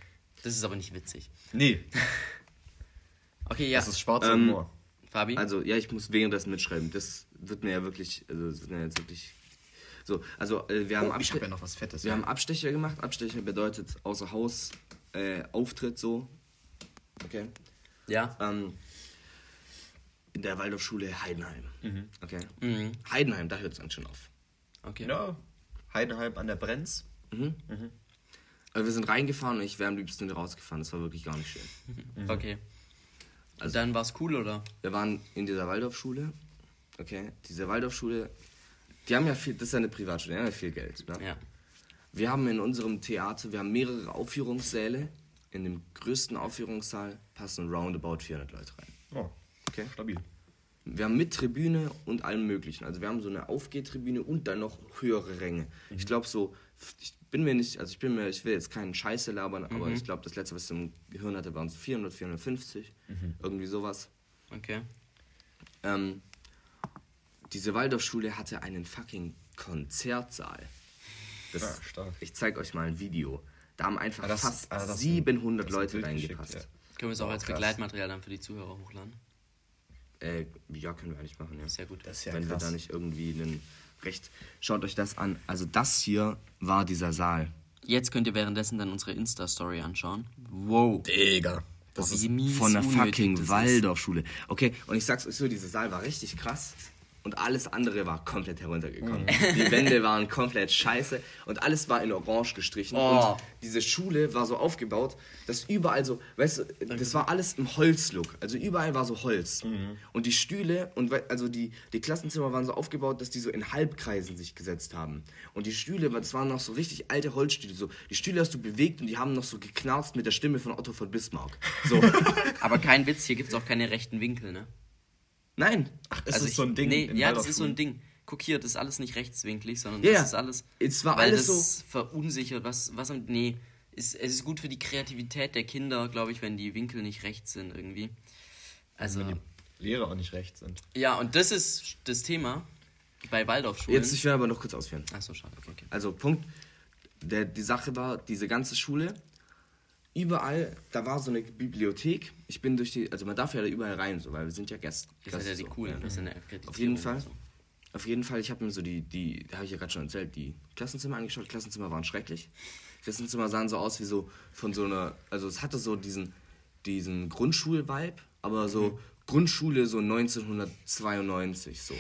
Das ist aber nicht witzig. Nee, Okay, ja. das ist schwarzer Ähm, Humor. Fabi? Also, ja, ich muss währenddessen mitschreiben. Das wird mir ja wirklich, also, das wird mir jetzt wirklich. So, also, äh, wir haben Oh, ich Abste- habe ja noch was Fettes. Wir haben Abstecher gemacht. Abstecher bedeutet außer Haus äh, Auftritt so. Okay. Ja. Ähm, in der Waldorfschule Heidenheim. Okay. Mhm. Heidenheim, da hört es dann schon auf. Okay. Ja, Heidenheim an der Brenz. Also wir sind reingefahren und ich wäre am liebsten wieder rausgefahren. Das war wirklich gar nicht schön. Okay. Also dann war's cool, oder? Wir waren in dieser Waldorfschule. Okay. Diese Waldorfschule, die haben ja viel, das ist ja eine Privatschule, die haben ja viel Geld. Ne? Ja. Wir haben in unserem Theater, wir haben mehrere Aufführungssäle. In dem größten Aufführungssaal passen roundabout 400 Leute rein. Oh, Okay. stabil. Wir haben mit Tribüne und allem möglichen. Also wir haben so eine Aufgehtribüne und dann noch höhere Ränge. Ich glaube so, ich bin mir nicht, also ich bin mir, ich will jetzt keinen Scheiße labern, aber ich glaube, das letzte, was ich im Gehirn hatte, waren so 400, 450. Irgendwie sowas. Okay. Ähm, diese Waldorfschule hatte einen fucking Konzertsaal. Das, Ja, stark. Ich zeig euch mal ein Video. Da haben einfach Ah, das- fast ah, das- 700 das ist ein Leute reingepasst. geschickt, Können wir es auch Oh, als krass. Begleitmaterial dann für die Zuhörer hochladen? Äh, ja, können wir eigentlich machen, ja. Sehr gut. Das ist ja Wenn krass. wir da nicht irgendwie einen recht. Schaut euch das an. Also das hier war dieser Saal. Jetzt könnt ihr währenddessen dann unsere Insta-Story anschauen. Wow. Digga. Das Das ist Von der fucking. Waldorfschule. Okay, und ich sag's euch so, dieser Saal war richtig krass. Und alles andere war komplett heruntergekommen. Die Wände waren komplett scheiße und alles war in Orange gestrichen. Oh. Und diese Schule war so aufgebaut, dass überall so, weißt du, das war alles im Holzlook. Also überall war so Holz. Und die Stühle und also die, die Klassenzimmer waren so aufgebaut, dass die so in Halbkreisen sich gesetzt haben. Und die Stühle, das waren noch so richtig alte Holzstühle. So, die Stühle hast du bewegt und die haben noch so geknarzt mit der Stimme von Otto von Bismarck. So. Aber kein Witz, hier gibt es auch keine rechten Winkel, ne? Nein. Ach, ist Also das ich- so ein Ding? Nee, ja, das ist so ein? Ding. Guck hier, das ist alles nicht rechtswinklig, sondern Ja, das ist alles. Es war alles das verunsichert, was, was Nee, ist, es ist gut für die Kreativität der Kinder, glaube ich, wenn die Winkel nicht rechts sind irgendwie. Also, Wenn die Lehrer auch nicht recht sind. ja, und das ist das Thema bei Waldorfschulen. Jetzt, ich will aber noch kurz ausführen. Achso, schade, okay, okay. Also, Punkt. Der, die Sache war, diese ganze Schule, überall, da war so eine Bibliothek. Ich bin durch die, also man darf ja da überall rein, so, weil wir sind ja Gäste. Das sind ja die so, coolen, das ja Akkreditierung Auf jeden Fall. so. Auf jeden Fall, ich habe mir so die, die, habe ich ja gerade schon erzählt, die Klassenzimmer angeschaut. Klassenzimmer waren schrecklich. Klassenzimmer sahen so aus wie so von so einer, also es hatte so diesen, diesen Grundschul-Vibe, aber so Grundschule so 1992 so.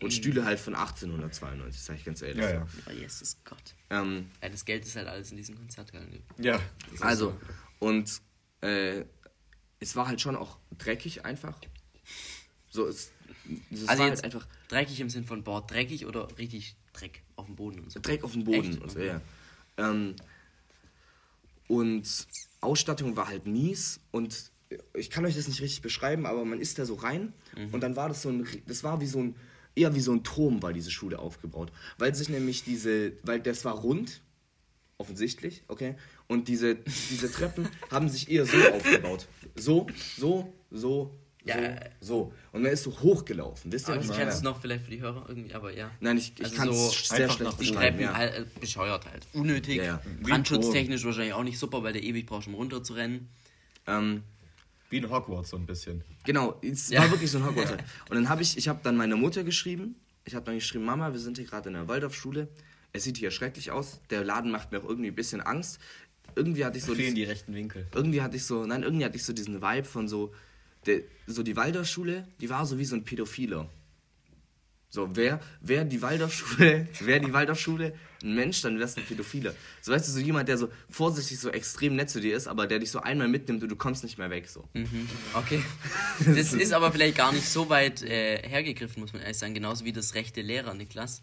Und Stühle halt von 1892, sag ich ganz ehrlich. Ja, ja. Oh, Jesus Gott. Ähm, Ja, das Geld ist halt alles in diesen Konzerthallen. Ja. also, und äh, es war halt schon auch dreckig einfach. So, es, es Also war jetzt halt einfach dreckig im Sinn von Bord, dreckig oder richtig Dreck auf dem Boden und so. Dreck auf dem Boden Echt? und so, ja. Ähm, und Ausstattung war halt mies und ich kann euch das nicht richtig beschreiben, aber man ist da so rein und dann war das so ein, das war wie so ein, eher wie so ein Turm war diese Schule aufgebaut, weil sich nämlich diese, weil das war rund, offensichtlich, okay, und diese, diese Treppen haben sich eher so aufgebaut, so, so, so, Ja. so, so und man ist so hochgelaufen, wisst ihr, Aber was ich meine? es noch vielleicht für die Hörer irgendwie, aber ja. Nein, ich, ich Also kann so es sehr einfach schlecht Die beschreiben, Treppen ja. halt, äh, bescheuert halt. Unnötig. Ja, ja. Brandschutztechnisch wahrscheinlich auch nicht super, weil der ewig braucht, um runterzurennen. Ähm, Wie in Hogwarts so ein bisschen. Genau, es Ja. war wirklich so ein Hogwarts. Und dann habe ich, ich habe dann meiner Mutter geschrieben. Ich habe dann geschrieben, Mama, wir sind hier gerade in der Waldorfschule. Es sieht hier schrecklich aus. Der Laden macht mir auch irgendwie ein bisschen Angst. Irgendwie hatte ich so, Fehlen die rechten Winkel. irgendwie hatte ich so, nein, irgendwie hatte ich so diesen Vibe von so, der, so die Waldorfschule, die war so wie so ein Pädophiler. So, wer, wer die Waldorfschule, wer die Waldorfschule ein Mensch, dann wär's ein Pädophiler. So, weißt du, so jemand, der so vorsichtig so extrem nett zu dir ist, aber der dich so einmal mitnimmt und du kommst nicht mehr weg, so. Okay. Das ist aber vielleicht gar nicht so weit äh, hergegriffen, muss man ehrlich sagen. Genauso wie das rechte Lehrer, Niklas.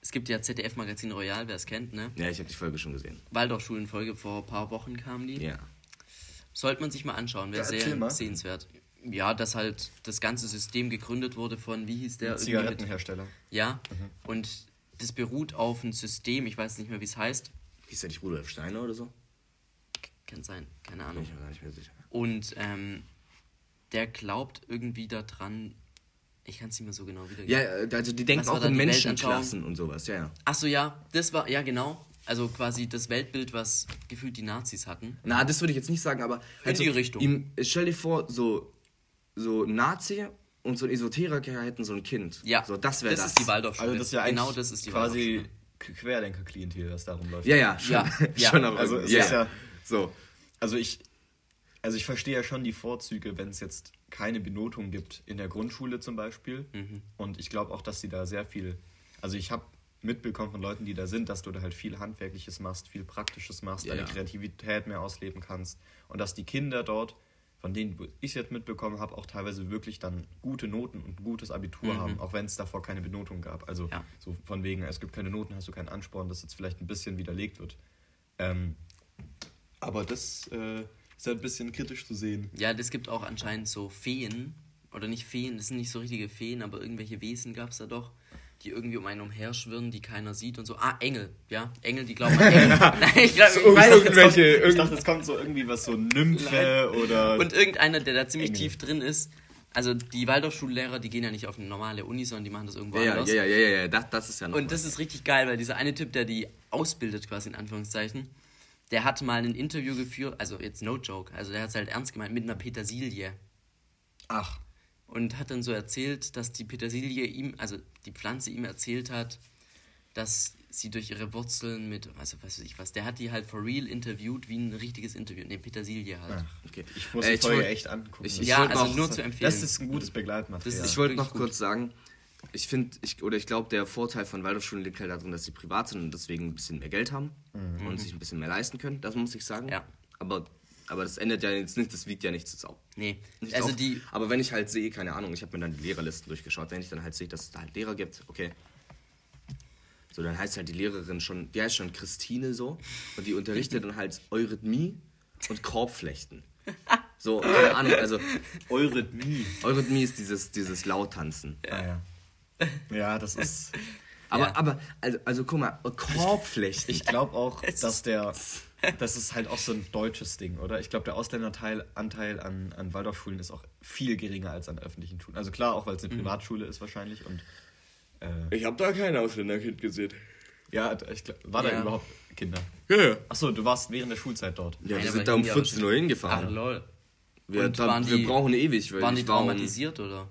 Es gibt ja ZDF-Magazin Royal, wer es kennt, ne? Ja, ich habe die Folge schon gesehen. Waldorfschulenfolge, vor ein paar Wochen kam die. Ja. Sollte man sich mal anschauen, wäre Ja, sehr mal. sehenswert. Ja, dass halt das ganze System gegründet wurde von, wie hieß der? Zigarettenhersteller. Ja, und das beruht auf ein System, ich weiß nicht mehr, wie es heißt. Hieß der nicht Rudolf Steiner oder so? Kann sein, keine Bin Ahnung. ich mir gar nicht mehr sicher. Und ähm, der glaubt irgendwie daran, ich kann es nicht mehr so genau wiedergeben. Ja, also die denken auch in die Menschenklassen und sowas, ja, ja. Achso, ja, das war, ja genau. Also quasi das Weltbild, was gefühlt die Nazis hatten. Na, das würde ich jetzt nicht sagen, aber halt In die so, Richtung. Ihm, stell dir vor, so, so ein Nazi und so ein Esoteriker hätten so ein Kind. Ja, So, das wäre das. ist die Waldorfschule. Also das ist ja eigentlich genau das ist die quasi Querdenker-Klientel, das darum läuft. Ja, ja, schon. Ja, ja. schon aber Also es ist ja, So. also ich, also ich verstehe ja schon die Vorzüge, wenn es jetzt keine Benotung gibt in der Grundschule zum Beispiel. Mhm. Und ich glaube auch, dass sie da sehr viel, also ich habe mitbekommen von Leuten, die da sind, dass du da halt viel Handwerkliches machst, viel Praktisches machst, Ja, deine ja. Kreativität mehr ausleben kannst. Und dass die Kinder dort, von denen ich jetzt mitbekommen habe, auch teilweise wirklich dann gute Noten und ein gutes Abitur haben, auch wenn es davor keine Benotung gab. Also Mhm. Ja. so von wegen, es gibt keine Noten, hast du keinen Ansporn, dass jetzt vielleicht ein bisschen widerlegt wird. Ähm, aber das äh, ist halt ein bisschen kritisch zu sehen. Ja, das gibt auch anscheinend so Feen. Oder nicht Feen, das sind nicht so richtige Feen, aber irgendwelche Wesen gab es da doch, die irgendwie um einen umherschwirren, die keiner sieht und so. Ah, Engel, ja. Engel, die glauben an Engel. Nein, ich glaube, ich weiß irgendwelche, ich dachte, es kommt so irgendwie was so Nymphe oder. Und irgendeiner, der da ziemlich Engel. tief drin ist. Also die Waldorfschullehrer, die gehen ja nicht auf eine normale Uni, sondern die machen das irgendwo Ja, ja, anders. ja, ja, ja, ja, das, das ist ja noch. Und das ist richtig geil, weil dieser eine Typ, der die ausbildet, quasi in Anführungszeichen, der hat mal ein Interview geführt, also jetzt no joke, also der hat es halt ernst gemeint, mit einer Petersilie. Ach. Und hat dann so erzählt, dass die Petersilie ihm, also die Pflanze ihm erzählt hat, dass sie durch ihre Wurzeln mit, also was weiß ich was, der hat die halt for real interviewt, wie ein richtiges Interview, ne, Petersilie halt. Okay. Ich muss Äh, die ich Folge echt angucken. ich- Das ja, wollte also noch- nur zu empfehlen. Das ist ein gutes Begleitmaterial. Ist- Ich wollte noch gut. kurz sagen, ich finde, ich, oder ich glaube, der Vorteil von Waldorfschulen liegt halt darin, dass sie privat sind und deswegen ein bisschen mehr Geld haben und sich ein bisschen mehr leisten können. Das muss ich sagen. Ja. Aber, aber das ändert ja jetzt nicht, das wiegt ja nichts auf. Nee, Nichts also auf. die, Aber wenn ich halt sehe, keine Ahnung, ich habe mir dann die Lehrerlisten durchgeschaut, wenn ich dann halt sehe, dass es da halt Lehrer gibt, okay. So, dann heißt halt die Lehrerin schon, die heißt schon Christine so und die unterrichtet dann halt Eurythmie und Korbflechten. So, keine Ahnung, also Eurythmie. Eurythmie ist dieses, dieses Lauttanzen. Ah, ja. ja, das ist. Aber, Ja. aber, also, also guck mal, Korbflechten. Ich glaube auch, dass der. Das ist halt auch so ein deutsches Ding, oder? Ich glaube, der Ausländeranteil Anteil an, an Waldorfschulen ist auch viel geringer als an öffentlichen Schulen. Also klar, auch weil es eine Privatschule ist wahrscheinlich. Und äh, ich habe da kein Ausländerkind gesehen. ja, ich glaub, war da Ja. überhaupt Kinder? Ja, ja. Achso, du warst während der Schulzeit dort. Ja, Nein, wir sind da um hingen ja 14 Uhr Ach, hingefahren. lol. Wir, Und da, waren wir die- brauchen ewig, weil Waren die ich war um- traumatisiert oder?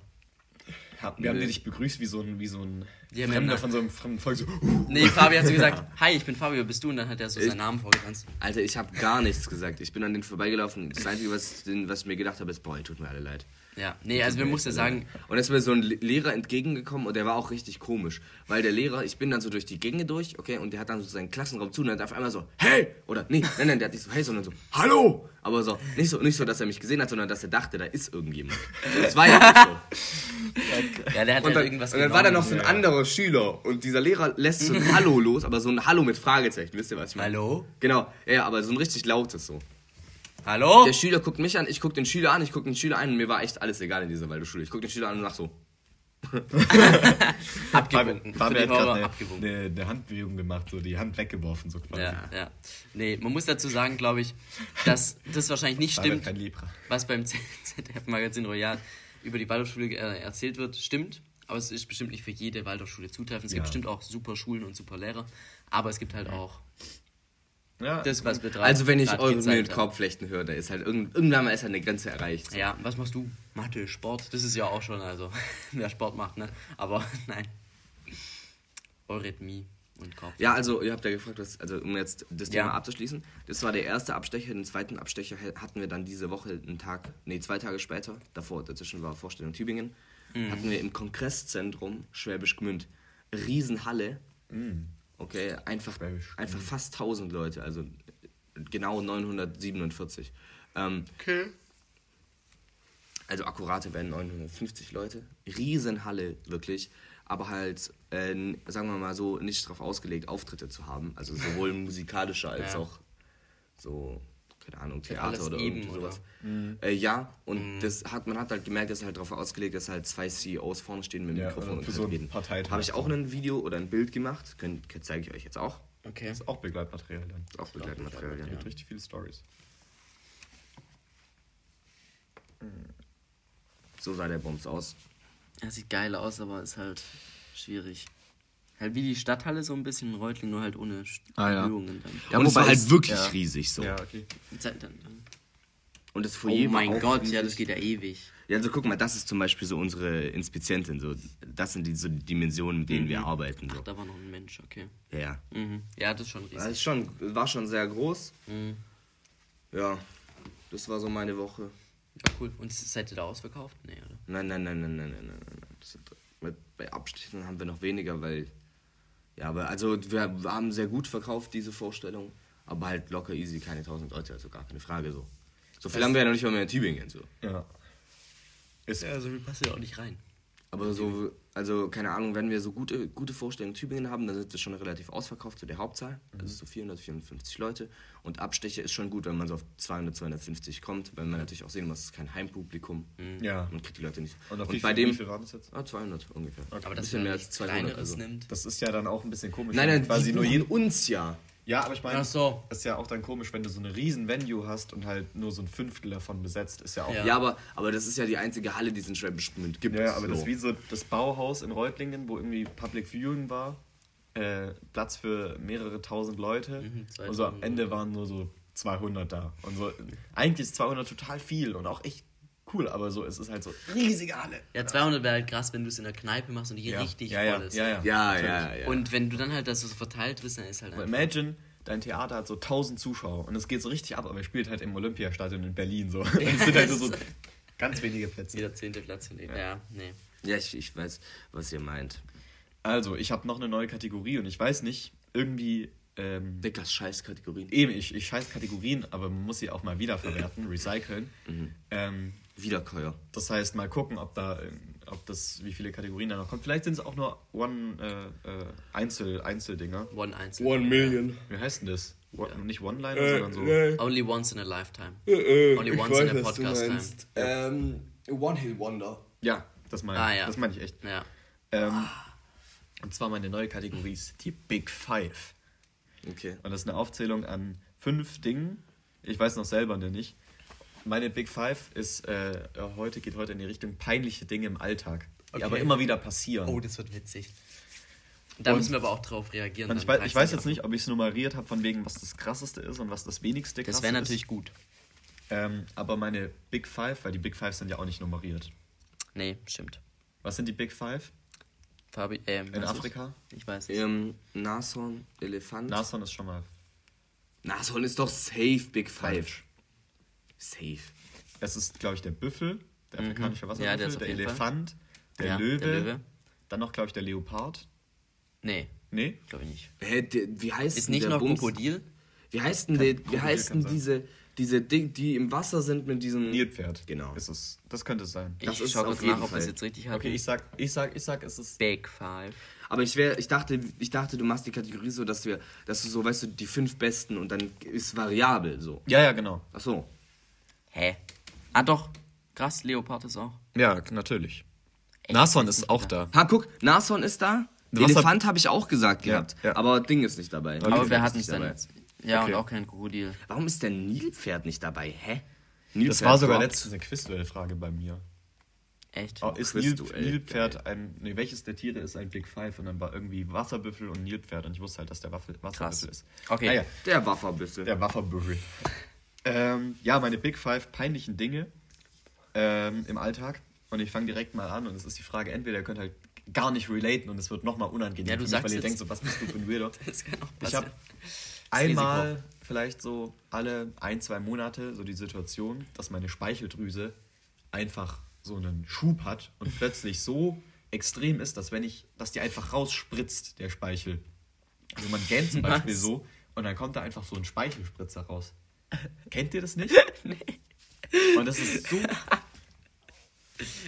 Hab, wir haben die dich begrüßt wie so ein, wie so ein Die haben Fremder ja- von so einem fremden Volk. So, Nee, Fabio hat so gesagt, hi, ich bin Fabio, bist du? Und dann hat er so seinen Namen vorgetanzt. Alter, ich habe gar nichts gesagt. Ich bin an denen vorbeigelaufen. Das Einzige, was, was ich mir gedacht habe, ist, boah, tut mir alle leid. Ja, nee, also wir mussten ja sagen, Und dann ist mir so ein Le- Lehrer entgegengekommen und der war auch richtig komisch. Weil der Lehrer, ich bin dann so durch die Gänge durch, okay, und der hat dann so seinen Klassenraum zu und dann hat er auf einmal so, hey! Oder, nee, nein, nein, der hat nicht so, hey, sondern so, hallo! Aber so, nicht so, nicht so, dass er mich gesehen hat, sondern dass er dachte, da ist irgendjemand. Das war ja nicht so. ja, der hat Und dann, irgendwas und dann war da noch so ein anderer Schüler und dieser Lehrer lässt so ein Hallo los, aber so ein Hallo mit Fragezeichen, wisst ihr, was ich meine? Hallo? Genau, ja, aber so ein richtig lautes so. Hallo? Der Schüler guckt mich an, ich guck den Schüler an, ich guck den Schüler an und mir war echt alles egal in dieser Waldorfschule. Ich guck den Schüler an und mach so. Abgewunken. Fabi hat gerade eine, eine, eine Handbewegung gemacht, so die Hand weggeworfen, so quasi. Ja, ja. Nee, man muss dazu sagen, glaube ich, dass das wahrscheinlich nicht stimmt, was beim ZDF-Magazin Royal über die Waldorfschule äh, erzählt wird, stimmt. Aber es ist bestimmt nicht für jede Waldorfschule zutreffend. Es gibt Ja. bestimmt auch super Schulen und super Lehrer. Aber es gibt halt auch Ja, das, was wir Also wenn ich eure mit. Korbflechten höre, da ist halt irgend, irgendwann mal ist halt eine Grenze erreicht. Ja, was machst du? Mathe, Sport, das ist ja auch schon, also, wer Sport macht, ne? Aber nein. Eurythmie und Kopf. Ja, also ihr habt ja gefragt, was, also um jetzt das Ja. Thema abzuschließen. Das war der erste Abstecher, den zweiten Abstecher he- hatten wir dann diese Woche einen Tag, nee, zwei Tage später, davor, dazwischen war Vorstellung Tübingen, Mhm. hatten wir im Kongresszentrum Schwäbisch Gmünd. Riesenhalle. Okay, einfach, einfach fast 1000 Leute, also genau 947. Ähm, Okay. also akkurate werden 950 Leute. Riesenhalle, wirklich. Aber halt, äh, sagen wir mal so, nicht darauf ausgelegt, Auftritte zu haben. Also sowohl musikalischer als Ja. auch so, keine Ahnung, Theater oder eben, irgendwie sowas. Mhm. Äh, ja, und das hat, man hat halt gemerkt, dass halt darauf ausgelegt, dass halt zwei CEOs vorne stehen mit dem Ja, Mikrofon äh, und für halt so reden. Habe ich auch ein Video oder ein Bild gemacht, Könnt, zeige ich euch jetzt auch. Okay. Das ist auch Begleitmaterial dann. Auch Begleitmaterial, ja. Gibt richtig viele Stories. So sah der Bums aus. Ja, sieht geil aus, aber ist halt schwierig. Halt wie die Stadthalle so ein bisschen in Reutling, nur halt ohne Ah, ja. Erhöhungen dann. Ja, und es war wobei halt wirklich ja. riesig so. Ja, okay. Und das Oh Foyer war mein Gott, riesig. ja, das geht ja ewig. Ja, also guck mal, das ist zum Beispiel so unsere Inspizientin. So. Das sind die so die Dimensionen, mit denen wir arbeiten. So. Ach, da war noch ein Mensch, okay. Ja, ja. Mhm. Ja, das ist schon Das riesig. ist schon, war schon sehr groß. Mhm. Ja, das war so meine Woche. Ja, cool. Und seid ihr da ausverkauft? Nee, oder? Nein, nein, nein, nein, nein, nein, nein. nein. Das sind, mit, bei Abstrichen haben wir noch weniger, weil. Ja, aber also wir haben sehr gut verkauft, diese Vorstellung. Aber halt locker easy, keine 1000 Leute, also gar keine Frage so. So viel haben wir ja noch nicht mal mehr in Tübingen. So. Ja. Ist, Ja, so viel passt ja auch nicht rein. Aber so, also keine Ahnung, wenn wir so gute, gute Vorstellungen in Tübingen haben, dann sind wir schon relativ ausverkauft zu der Hauptzahl. Also so 400, 450 Leute. Und Abstecher ist schon gut, wenn man so auf 200, 250 kommt, weil man natürlich auch sehen muss, es ist kein Heimpublikum. ja. Man kriegt die Leute nicht. Und, auf Und wie bei viel, dem. wie viel waren das jetzt? Ah, 200 ungefähr. Aber Ein dass bisschen man mehr als 200. kleineres Also. nimmt. Das ist ja dann auch ein bisschen komisch. Nein, nein, quasi die nur jeden. uns ja. Ja, aber ich meine, so. ist ja auch dann komisch, wenn du so eine riesen Venue hast und halt nur so ein Fünftel davon besetzt, ist ja auch. Ja. Ja, aber, aber das ist ja die einzige Halle, die es in Schwäbisch Gmünd gibt. Ja, aber das so. ist wie so das Bauhaus in Reutlingen, wo irgendwie Public Viewing war. Äh, Platz für mehrere tausend Leute. Mhm, und so am 2000 Ende waren nur so 200 da. Und so, eigentlich ist 200 total viel und auch echt cool, aber so, es ist halt so riesige Halle. Ja, 200 wäre halt krass, wenn du es in der Kneipe machst und die Ja. richtig ja, ja, voll ist. Ja, ja. Ja, ja, ja. Und wenn du dann halt das so verteilt bist, dann ist halt einfach... Imagine, dein Theater hat so 1000 Zuschauer und es geht so richtig ab, aber ihr spielt halt im Olympiastadion in Berlin so. Und es sind halt so ganz wenige Plätze. Jeder zehnte Platz in dem. Ja, nee. ja, ich, ich weiß, was ihr meint. Also, ich habe noch eine neue Kategorie und ich weiß nicht, irgendwie. Ähm, Dickers Scheißkategorien. eben, ich, ich scheiß Kategorien, aber man muss sie auch mal wiederverwerten, recyceln. Ähm, Wiederkäuer. das heißt, mal gucken, ob da, ähm, ob das, wie viele Kategorien da noch kommt. Vielleicht sind es auch nur One äh, äh, Einzel, Einzeldinger. One Einzel. Million. Wie heißt denn das? One, Nicht One-Liner, Äh, sondern so. Only once in a lifetime. Only Only once in a podcast time. Ähm, One-Hit-Wonder. Ja, das meine ich. Ah, ja. Das meine ich echt. Ja. Ähm, und zwar meine neue Kategorie ist die Big Five. Okay. Und das ist eine Aufzählung an fünf Dingen. Ich weiß noch selber nicht. Meine Big Five ist äh, heute geht heute in die Richtung peinliche Dinge im Alltag, die Okay. aber immer wieder passieren. Oh, das wird witzig. Da Und- müssen wir aber auch drauf reagieren. ich weiß, ich weiß 13 jetzt nicht, ob ich es nummeriert habe, von wegen, was das krasseste ist und was das wenigste Das krasse wäre ist. natürlich gut. Ähm, aber meine Big Five, weil die Big Five sind ja auch nicht nummeriert. Nee, stimmt. Was sind die Big Five Fabi, ähm, in Afrika? ist- Ich weiß es. Ähm, Nashorn, Elefant. Nashorn ist schon mal Nashorn ist doch safe Big Five. falsch. Safe. Es ist, glaube ich, der Büffel, der afrikanische Mhm. Ja, der Wasserbüffel, auf der Fall. Elefant, der, Ja, Löwe, der Löwe. dann noch, glaube ich, der Leopard. Nee, Nee? glaube ich nicht. Hä, der, wie heißt Ist denn nicht der noch Bums? Krokodil? Wie heißt denn, der, wie Krokodil heißt kann denn diese, diese Ding, die im Wasser sind mit diesem... Nilpferd. Genau. Ist es, das könnte es sein. Das ich ist schau auf kurz nach, ob wir es jetzt richtig haben. Okay, ich sag, ich sag, ich sag, es ist. Big Five. Aber ich wär, ich dachte, ich dachte, du machst die Kategorie so, dass wir, dass du so, weißt du, die fünf besten und dann ist variabel so. Ja, ja, genau. Ach so. Hä? Ah doch. Krass, Leopard ist auch. Ja, natürlich. Echt? Nashorn Das ist auch da. da. Ha, guck, Nashorn ist da. Was Elefant habe ich auch gesagt Ja, gehabt. ja. Aber Ding ist nicht dabei. Aber wir ist hatten es nicht dann dabei. jetzt. Ja, Okay. und auch kein Krokodil. Warum ist der Nilpferd nicht dabei? Hä? Das Nilpferd war sogar letztens eine Quizduell-Frage bei mir. Echt? Oh, ist Nil, Quizduell, Nilpferd ein. Nee, welches der Tiere ist ein Big Five? Und dann war irgendwie Wasserbüffel und Nilpferd. Und ich wusste halt, dass der Waffel, Wasserbüffel ist. Okay. Naja, Der Wafferbüssel. der Wasserbüffel. Ähm, ja, meine Big Five peinlichen Dinge ähm, im Alltag. Und ich fange direkt mal an. Und es ist die Frage: entweder ihr könnt halt gar nicht relaten und es wird nochmal unangenehm. Ja, du mich, sagst weil ihr denkt, so, was bist du für ein Weirdo? Das kann auch Ich passieren. habe Das einmal, vielleicht so alle ein, zwei Monate, so die Situation, dass meine Speicheldrüse einfach so einen Schub hat und plötzlich so extrem ist, dass wenn ich, dass die einfach rausspritzt, der Speichel. Also man gähnt zum Beispiel Was? so und dann kommt da einfach so ein Speichelspritzer raus. Kennt ihr das nicht? nee. Und das ist so.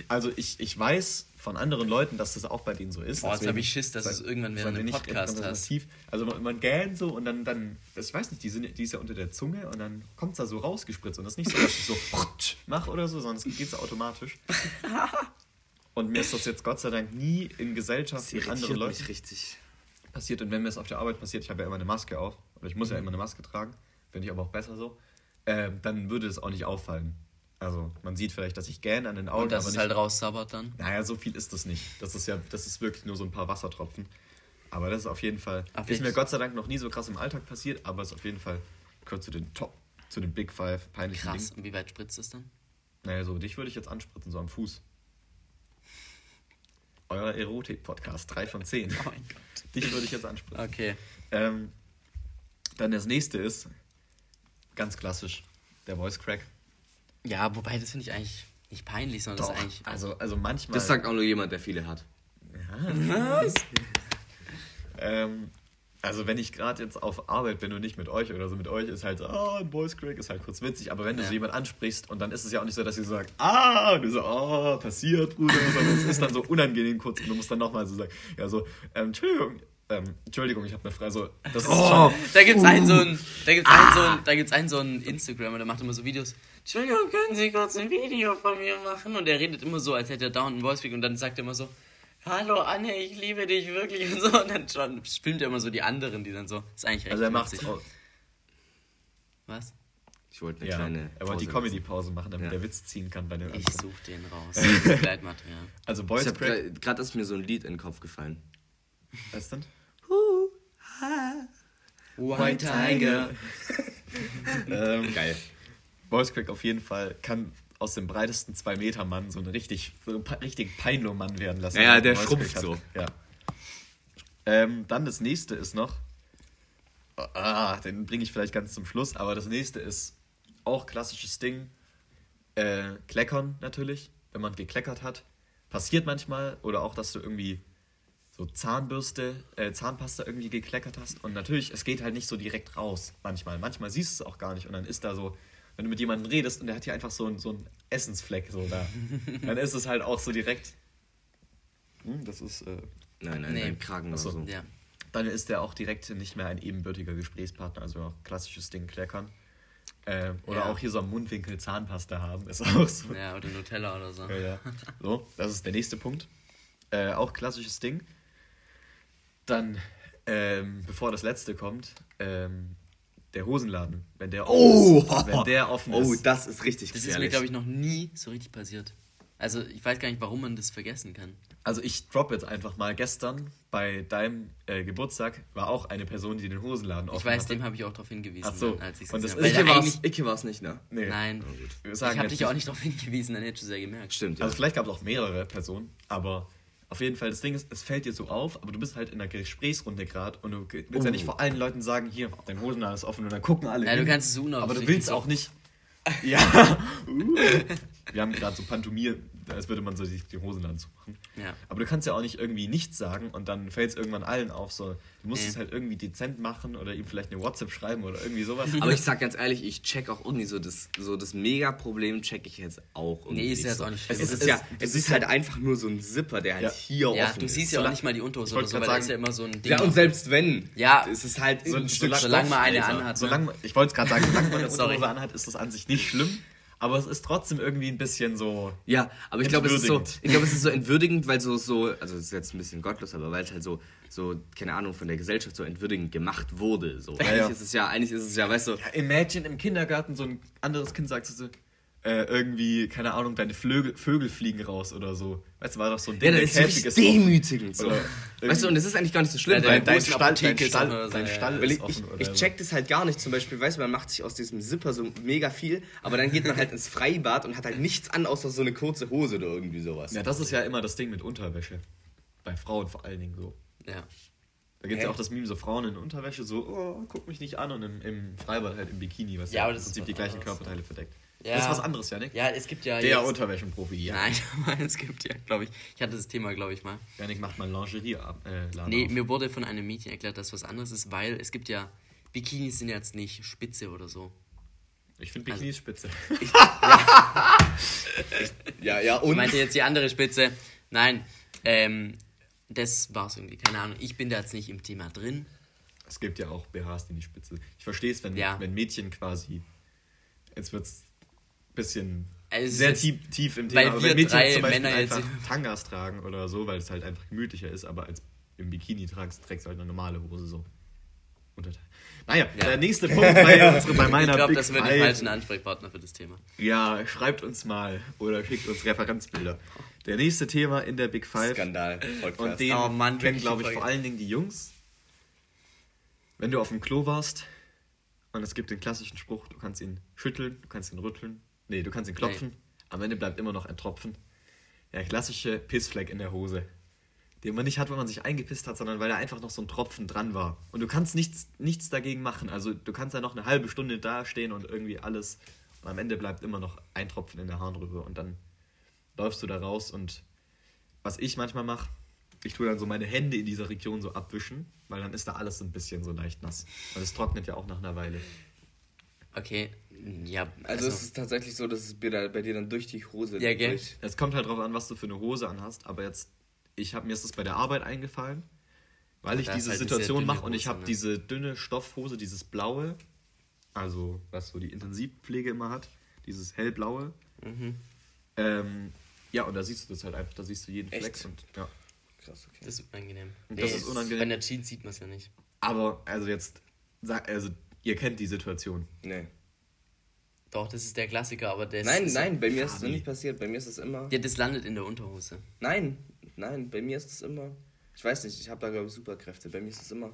Also ich, ich weiß von anderen Leuten, dass das auch bei denen so ist. Boah, jetzt Deswegen- hab ich Schiss, dass du es irgendwann wenn ich Podcast hast. Also man, man gähnt so und dann, dann das, ich weiß nicht, die, sind, die ist ja unter der Zunge und dann kommt es da so rausgespritzt. Und das ist nicht so, dass ich so mache oder so, sondern es geht so automatisch. Und mir ist das jetzt Gott sei Dank nie in Gesellschaft mit anderen Leuten richtig. passiert. Und wenn mir das auf der Arbeit passiert, ich habe ja immer eine Maske auf, oder ich muss ja immer eine Maske tragen, finde ich aber auch besser so, ähm, dann würde es auch nicht auffallen. Also man sieht vielleicht, dass ich gähne an den Augen, Und dass es halt raussabbert dann. naja, so viel ist das nicht. Das ist ja, das ist wirklich nur so ein paar Wassertropfen. Aber das ist auf jeden Fall, Ach, ist wirklich? mir Gott sei Dank noch nie so krass im Alltag passiert, aber ist auf jeden Fall, gehört zu den Top, zu den Big Five peinlichen Krass. Dingen. Und wie weit spritzt es dann? Naja, so, dich würde ich jetzt anspritzen, so am Fuß. Euer Erotik-Podcast, 3 von 10. Oh mein Gott. Dich würde ich jetzt anspritzen. Okay. Ähm, dann das nächste ist, ganz klassisch, der Voice Crack. Ja, wobei, das finde ich eigentlich nicht peinlich, sondern das ist eigentlich. also, also manchmal. Das sagt auch nur jemand, der viele hat. Ähm, also wenn ich gerade jetzt auf Arbeit bin und nicht mit euch oder so, mit euch ist halt so, ah, ein Voice Crack ist halt kurz witzig, aber wenn du Ja. so jemand ansprichst und dann ist es ja auch nicht so, dass sie so sagt, ah, und du so, ah, passiert, Bruder, sondern es ist dann so unangenehm kurz und du musst dann nochmal so sagen, ja so, ähm, Entschuldigung, ähm, Entschuldigung, ich habe eine Frage, so, das ist Oh. schon, Da gibt's einen so ein, da gibt's einen so ein, da gibt's einen so ein Instagrammer, der macht immer so Videos. Entschuldigung, können Sie kurz ein Video von mir machen? Und der redet immer so, als hätte er dauernd einen Voice und dann sagt er immer so, Hallo Anne, ich liebe dich wirklich und so. Und dann schon filmt er immer so die anderen, die dann so. Ist eigentlich recht also er macht auch, Was? Ich wollte eine ja, kleine. er wollte die Pause Comedy-Pause machen, damit Ja. der Witz ziehen kann bei den Ich anderen. such den raus. Begleitmaterial. Also Ich habe Crack, gerade ist mir so ein Lied in den Kopf gefallen. was denn? White Tiger. ähm, Geil. Voice Crack auf jeden Fall kann aus dem breitesten 2-Meter-Mann so einen richtig, so einen richtigen Peinlo-Mann werden lassen. Ja, der schrumpft so. Ja. Ähm, dann das nächste ist noch, ah, den bringe ich vielleicht ganz zum Schluss, aber das nächste ist auch klassisches Ding, äh, Kleckern natürlich, wenn man gekleckert hat. Passiert manchmal oder auch, dass du irgendwie so Zahnbürste, äh, Zahnpasta irgendwie gekleckert hast und natürlich, es geht halt nicht so direkt raus manchmal. Manchmal siehst du es auch gar nicht und dann ist da so, wenn du mit jemandem redest und der hat hier einfach so, ein, so einen Essensfleck so da, dann ist es halt auch so direkt, hm, das ist, äh, Nein, nein, Nee. nein, Kragen Ach so. oder so. Ja. dann ist der auch direkt nicht mehr ein ebenbürtiger Gesprächspartner, also auch klassisches Ding kleckern. Äh, oder Ja. auch hier so am Mundwinkel Zahnpasta haben, ist auch so. ja, oder Nutella oder so. Ja, ja. So, das ist der nächste Punkt. Äh, auch klassisches Ding. Dann, ähm, bevor das letzte kommt, ähm, der Hosenladen, wenn der offen Oh! ist. Wenn der offen Oh, ist. das ist richtig Das ist mir, glaube ich, noch nie so richtig passiert. Also, ich weiß gar nicht, warum man das vergessen kann. Also ich drop jetzt einfach mal, gestern bei deinem äh, Geburtstag war auch eine Person, die den Hosenladen offen Ich weiß, hatte. dem habe ich auch darauf hingewiesen, Ach so. dann, als ich Und das gesehen ist- Icke Icke war's nicht, ne? Nee. Nein, Wir ich sagen habe dich auch nicht darauf hingewiesen, dann hättest du es ja gemerkt. Stimmt, ja. Also vielleicht gab es auch mehrere Personen, aber auf jeden Fall, das Ding ist, es fällt dir so auf, aber du bist halt in einer Gesprächsrunde gerade und du willst ja Oh. nicht vor allen Leuten sagen, hier, dein Hosenladen ist offen und dann gucken alle Ja, du hin. kannst es Aber du willst auch nicht... Ja. Uh. Wir haben gerade so Pantomir, als würde man so die, die Hosenladen zumachen. Ja. Aber du kannst ja auch nicht irgendwie nichts sagen und dann fällt es irgendwann allen auf. So, du musst Nee. es halt irgendwie dezent machen oder ihm vielleicht eine WhatsApp schreiben oder irgendwie sowas. Aber ich sag ganz ehrlich, ich check auch irgendwie so das, so das Mega-Problem check ich jetzt auch irgendwie. Nee, ist ja jetzt so. auch nicht schlimm. Es ist, Es ja, ist- es es ist halt halt- einfach nur so ein Zipper, der halt Ja. hier Ja, offen du ist. siehst ja auch nicht mal die Unterhose oder so, weil da ist ja sagen- immer so ein Ding. Ja, und selbst wenn, Ja. es ist halt So ein ein Stück solange man eine anhat, Solange, ne? Ich wollte es gerade sagen, solange man eine. Unterhose anhat, ist das an sich nicht schlimm. Aber es ist trotzdem irgendwie ein bisschen so. Ja, aber ich glaube, es ist so, Entwürdigend. ich glaube, es ist so entwürdigend, weil so, so, also es ist jetzt ein bisschen gottlos, aber weil es halt so, so, keine Ahnung, von der Gesellschaft so entwürdigend gemacht wurde. So. eigentlich ja. ist es ja, eigentlich ist es ja, weißt du, Ja, imagine im Kindergarten so ein anderes Kind sagt so, äh, irgendwie, keine Ahnung, deine Flögel, Vögel fliegen raus oder so. Weißt du, war doch so ein Ding, ja, das ist demütigend. So. Weißt du, und das ist eigentlich gar nicht so schlimm, Ja, weil dein, Stall, dein Stall, so, dein ja. Stall Weil ist ich, offen oder ich check das halt gar nicht. Zum Beispiel, weißt du, man macht sich aus diesem Zipper so mega viel, aber dann geht man halt ins Freibad und hat halt nichts an, außer so eine kurze Hose oder irgendwie sowas. Ja, das ist ja immer das Ding mit Unterwäsche. Bei Frauen vor allen Dingen so. Ja. Da gibt es ja auch das Meme, so Frauen in Unterwäsche, so, oh, guck mich nicht an und im, im Freibad halt im Bikini, was Ja, ja, aber im Prinzip die gleichen Körperteile verdeckt. Ja. Das ist was anderes, Janik. Ja, es gibt ja. Der jetzt, Unterwäschenprofi, ja. Nein, es gibt ja, glaube ich. Ich hatte das Thema, glaube ich, mal. Janik macht mal Lingerie-Laden äh, Nee, auf. mir wurde von einem Mädchen erklärt, dass was anderes ist, weil es gibt ja. Bikinis sind jetzt nicht spitze oder so. Ich finde Bikinis spitze. ja, ja Ich und? meinte jetzt die andere Spitze. Nein, ähm, das war's irgendwie. Keine Ahnung. Ich bin da jetzt nicht im Thema drin. Es gibt ja auch BHs, die nicht spitze. Ich verstehe es, wenn, Ja. wenn Mädchen quasi. Jetzt wird es bisschen Also sehr tief, tief im weil Thema. Aber wir wenn Mädchen drei zum Beispiel Männer jetzt- einfach Tangas tragen oder so, weil es halt einfach gemütlicher ist, aber als im Bikini tragst, trägst du halt eine normale Hose so. Unterteil. Naja, Ja. der nächste Punkt bei, unsere, bei meiner ich glaube, das die Five. falschen Ansprechpartner für das Thema. Ja, schreibt uns mal oder schickt uns Referenzbilder. Der nächste Thema in der Big Five. Skandal. Und den Oh Mann, kennen, glaube ich, Folge. vor allen Dingen die Jungs. Wenn du auf dem Klo warst und es gibt den klassischen Spruch, du kannst ihn schütteln, du kannst ihn rütteln, nee, du kannst ihn klopfen, am Ende bleibt immer noch ein Tropfen. Der klassische Pissfleck in der Hose. Den man nicht hat, weil man sich eingepisst hat, sondern weil da einfach noch so ein Tropfen dran war. Und du kannst nichts, nichts dagegen machen. Also du kannst ja noch eine halbe Stunde dastehen und irgendwie alles. Und am Ende bleibt immer noch ein Tropfen in der Harnröhre. Und dann läufst du da raus und was ich manchmal mache, ich tue dann so meine Hände in dieser Region so abwischen, weil dann ist da alles so ein bisschen so leicht nass. Und es trocknet ja auch nach einer Weile. Okay, ja. Also, es ist tatsächlich so, dass es bei dir bei dir dann durch die Hose Ja, gell? durch. Es kommt halt drauf an, was du für eine Hose anhast, aber jetzt, ich habe mir ist das bei der Arbeit eingefallen, weil ich Da ist diese halt Situation mache und ich habe ne? diese dünne Stoffhose, dieses blaue, also was so die Intensivpflege immer hat, dieses hellblaue. Mhm. Ähm, ja, und da siehst du das halt einfach, da siehst du jeden Echt? Fleck und ja. Krass, okay. Das ist unangenehm. Das ist unangenehm. Bei der Jeans sieht man es ja nicht. Aber also jetzt, also ihr kennt die Situation. Nee. Doch, das ist der Klassiker, aber das Nein, ist nein, bei mir ist es noch Fabi. nicht passiert. Bei mir ist es immer. Ja, das landet in der Unterhose. Nein, nein, bei mir ist es immer. Ich weiß nicht, ich habe da glaube ich Superkräfte. Bei mir ist es immer.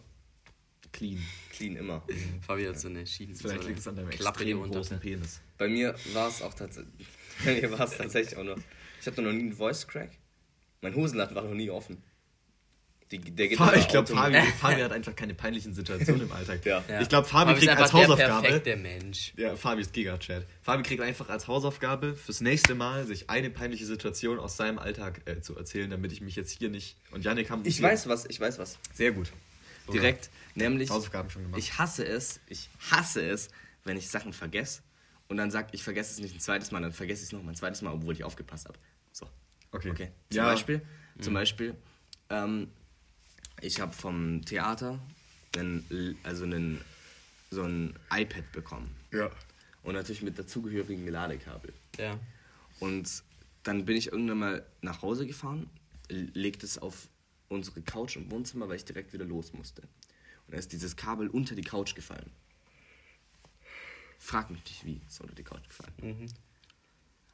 Clean. Clean immer. Fabi hat so eine Schienen. Vielleicht so liegt es an deinem Klappe extrem hier unter. großen Penis. Bei mir war es auch tatsächlich. Bei mir war es tatsächlich auch nur. Ich hatte noch nie einen Voice Crack. Mein Hosenladen war noch nie offen. Die, der geht Fabi, immer ich glaube, Fabi, Fabi hat einfach keine peinlichen Situationen im Alltag. Ja. Ja. Ich glaube, Fabi ist kriegt als einfach der Hausaufgabe. perfekte Mensch. Ja, Fabi ist Gigachat. Fabi kriegt einfach als Hausaufgabe fürs nächste Mal, sich eine peinliche Situation aus seinem Alltag äh, zu erzählen, damit ich mich jetzt hier nicht. Und Yannick haben. Ich weiß was, ich weiß was. Sehr gut. Direkt. Nämlich, Hausaufgaben schon gemacht. ich hasse es, ich hasse es, wenn ich Sachen vergesse und dann sag, ich vergesse es nicht ein zweites Mal, dann vergesse ich es noch mal ein zweites Mal, obwohl ich aufgepasst habe. So. Okay. Okay. Zum Ja. Beispiel, zum Beispiel ähm, ich habe vom Theater einen, also einen, so ein iPad bekommen. Ja. Und natürlich mit dazugehörigen Ladekabel. Ja. Und dann bin ich irgendwann mal nach Hause gefahren, legt es auf unsere Couch im Wohnzimmer, weil ich direkt wieder los musste. Und da ist dieses Kabel unter die Couch gefallen. Frag mich nicht, wie ist unter die Couch gefallen.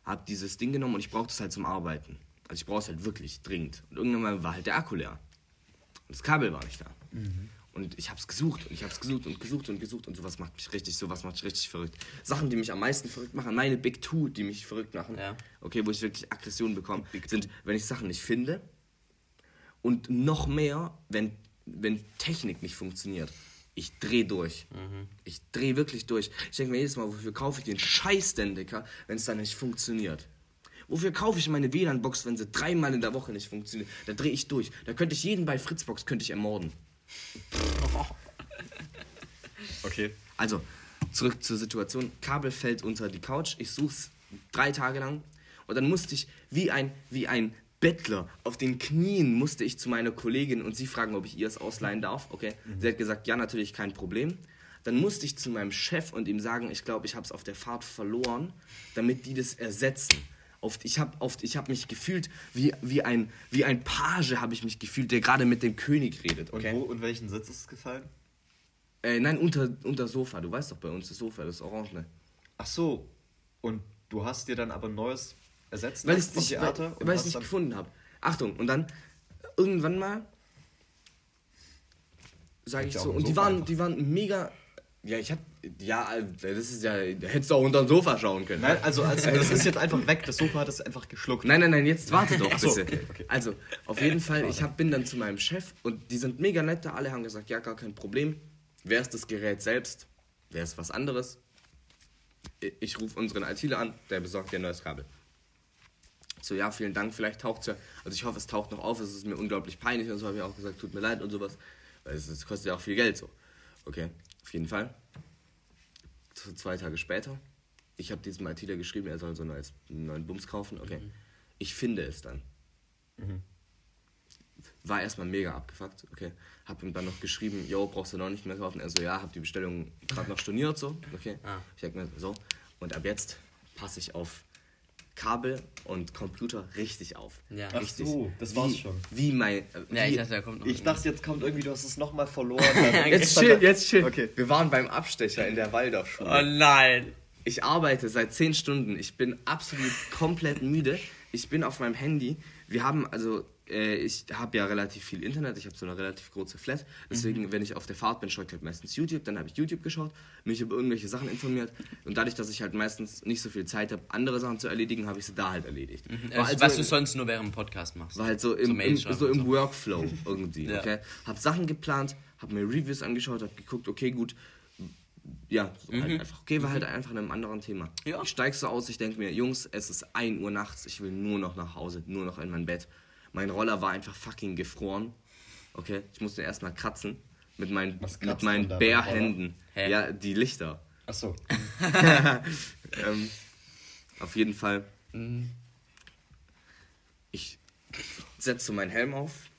Hab dieses Ding genommen und ich brauchte es halt zum Arbeiten. Also ich brauche es halt wirklich dringend. Und irgendwann mal war halt der Akku leer. Und das Kabel war nicht da. Und ich habe es gesucht und ich habe es gesucht und gesucht und gesucht und sowas macht mich richtig, sowas macht mich richtig verrückt. Sachen, die mich am meisten verrückt machen, meine Big Two, die mich verrückt machen, Ja. okay, wo ich wirklich Aggressionen bekomme, sind, wenn ich Sachen nicht finde und noch mehr, wenn, wenn Technik nicht funktioniert. Ich dreh durch. Ich dreh wirklich durch. Ich denke mir jedes Mal, wofür kaufe ich den Scheiß denn, Dicker, wenn es dann nicht funktioniert? Wofür kaufe ich meine WLAN-Box, wenn sie dreimal in der Woche nicht funktioniert? Da drehe ich durch. Da könnte ich jeden bei Fritzbox könnte ich ermorden. Okay. Also, zurück zur Situation. Kabel fällt unter die Couch. Ich such's drei Tage lang. Und dann musste ich wie ein, wie ein Bettler auf den Knien musste ich zu meiner Kollegin und sie fragen, ob ich ihr es ausleihen darf. Okay. Sie hat gesagt, ja, natürlich kein Problem. Dann musste ich zu meinem Chef und ihm sagen, ich glaube, ich habe es auf der Fahrt verloren, damit die das ersetzen. Oft, ich habe oft, ich habe mich gefühlt wie, wie, ein, wie ein Page habe ich mich gefühlt, der gerade mit dem König redet. Und Okay? wo und welchen Sitz ist es gefallen? Äh, nein, unter, unter Sofa. Du weißt doch bei uns das Sofa, das Orange. Ne? Ach so. Und du hast dir dann aber ein neues ersetzt Weil ich es nicht, Theater weil, und hast nicht gefunden habe. Achtung, und dann irgendwann mal sage ich ja so, und die waren, einfach. die waren mega. Ja, ich hab. Ja, das ist ja. Da hättest du auch unter ein Sofa schauen können. Nein, also, also das ist jetzt einfach weg. Das Sofa hat es einfach geschluckt. Nein, nein, nein, jetzt warte doch Ach so, bitte. okay, okay. Also, auf jeden Fall, ich hab, bin dann zu meinem Chef und die sind mega nett da. Alle haben gesagt, ja, gar kein Problem. Wer ist das Gerät selbst? Wer ist was anderes? Ich, ich rufe unseren ITler an, der besorgt dir ein neues Kabel. So, ja, vielen Dank, vielleicht taucht es ja. Also, ich hoffe, es taucht noch auf. Es ist mir unglaublich peinlich und so habe ich auch gesagt, tut mir leid und sowas. Weil es, es kostet ja auch viel Geld so. Okay, auf jeden Fall. Zwei Tage später, ich habe diesem ITler geschrieben, er soll so einen neuen Bums kaufen. Okay, ich finde es dann. War erstmal mega abgefuckt, okay. Hab ihm dann noch geschrieben, yo, brauchst du noch nicht mehr kaufen? Er so, ja, hab die Bestellung gerade noch storniert, so, okay. Ah. Ich denk mir, so. Und ab jetzt passe ich auf Kabel und Computer richtig auf. Ja. Ach Richtig. so, das war's wie, schon. Wie mein. Äh, Ja, wie, ich dachte, da kommt noch Ich irgendwas. dachte, jetzt kommt irgendwie, du hast es nochmal verloren. jetzt chill, jetzt chill. Okay. Wir waren beim Abstecher in der Waldorfschule. Oh nein. Ich arbeite seit 10 Stunden. Ich bin absolut komplett müde. Ich bin auf meinem Handy. Wir haben also, äh, ich habe ja relativ viel Internet. Ich habe so eine relativ große Flat. Deswegen, wenn ich auf der Fahrt bin, schaue ich halt meistens YouTube. Dann habe ich YouTube geschaut, mich über irgendwelche Sachen informiert. Und dadurch, dass ich halt meistens nicht so viel Zeit habe, andere Sachen zu erledigen, habe ich sie da halt erledigt. War Also, also was du in- sonst nur während dem Podcast machst. war halt so im, im, so im Workflow irgendwie. Ja. Okay? Hab Sachen geplant, hab mir Reviews angeschaut, hab geguckt, okay, gut. Ja, so halt einfach. Okay, war halt einfach in einem anderen Thema. Mhm. Ja. Ich steig so aus, ich denke mir, Jungs, es ist 1 Uhr nachts, ich will nur noch nach Hause, nur noch in mein Bett. Mein Roller war einfach fucking gefroren. Okay, ich musste erstmal kratzen mit meinen, mit meinen Bärhänden. Hä? Ja, die Lichter. Achso. ähm, auf jeden Fall. Mhm. Ich setze so meinen Helm auf,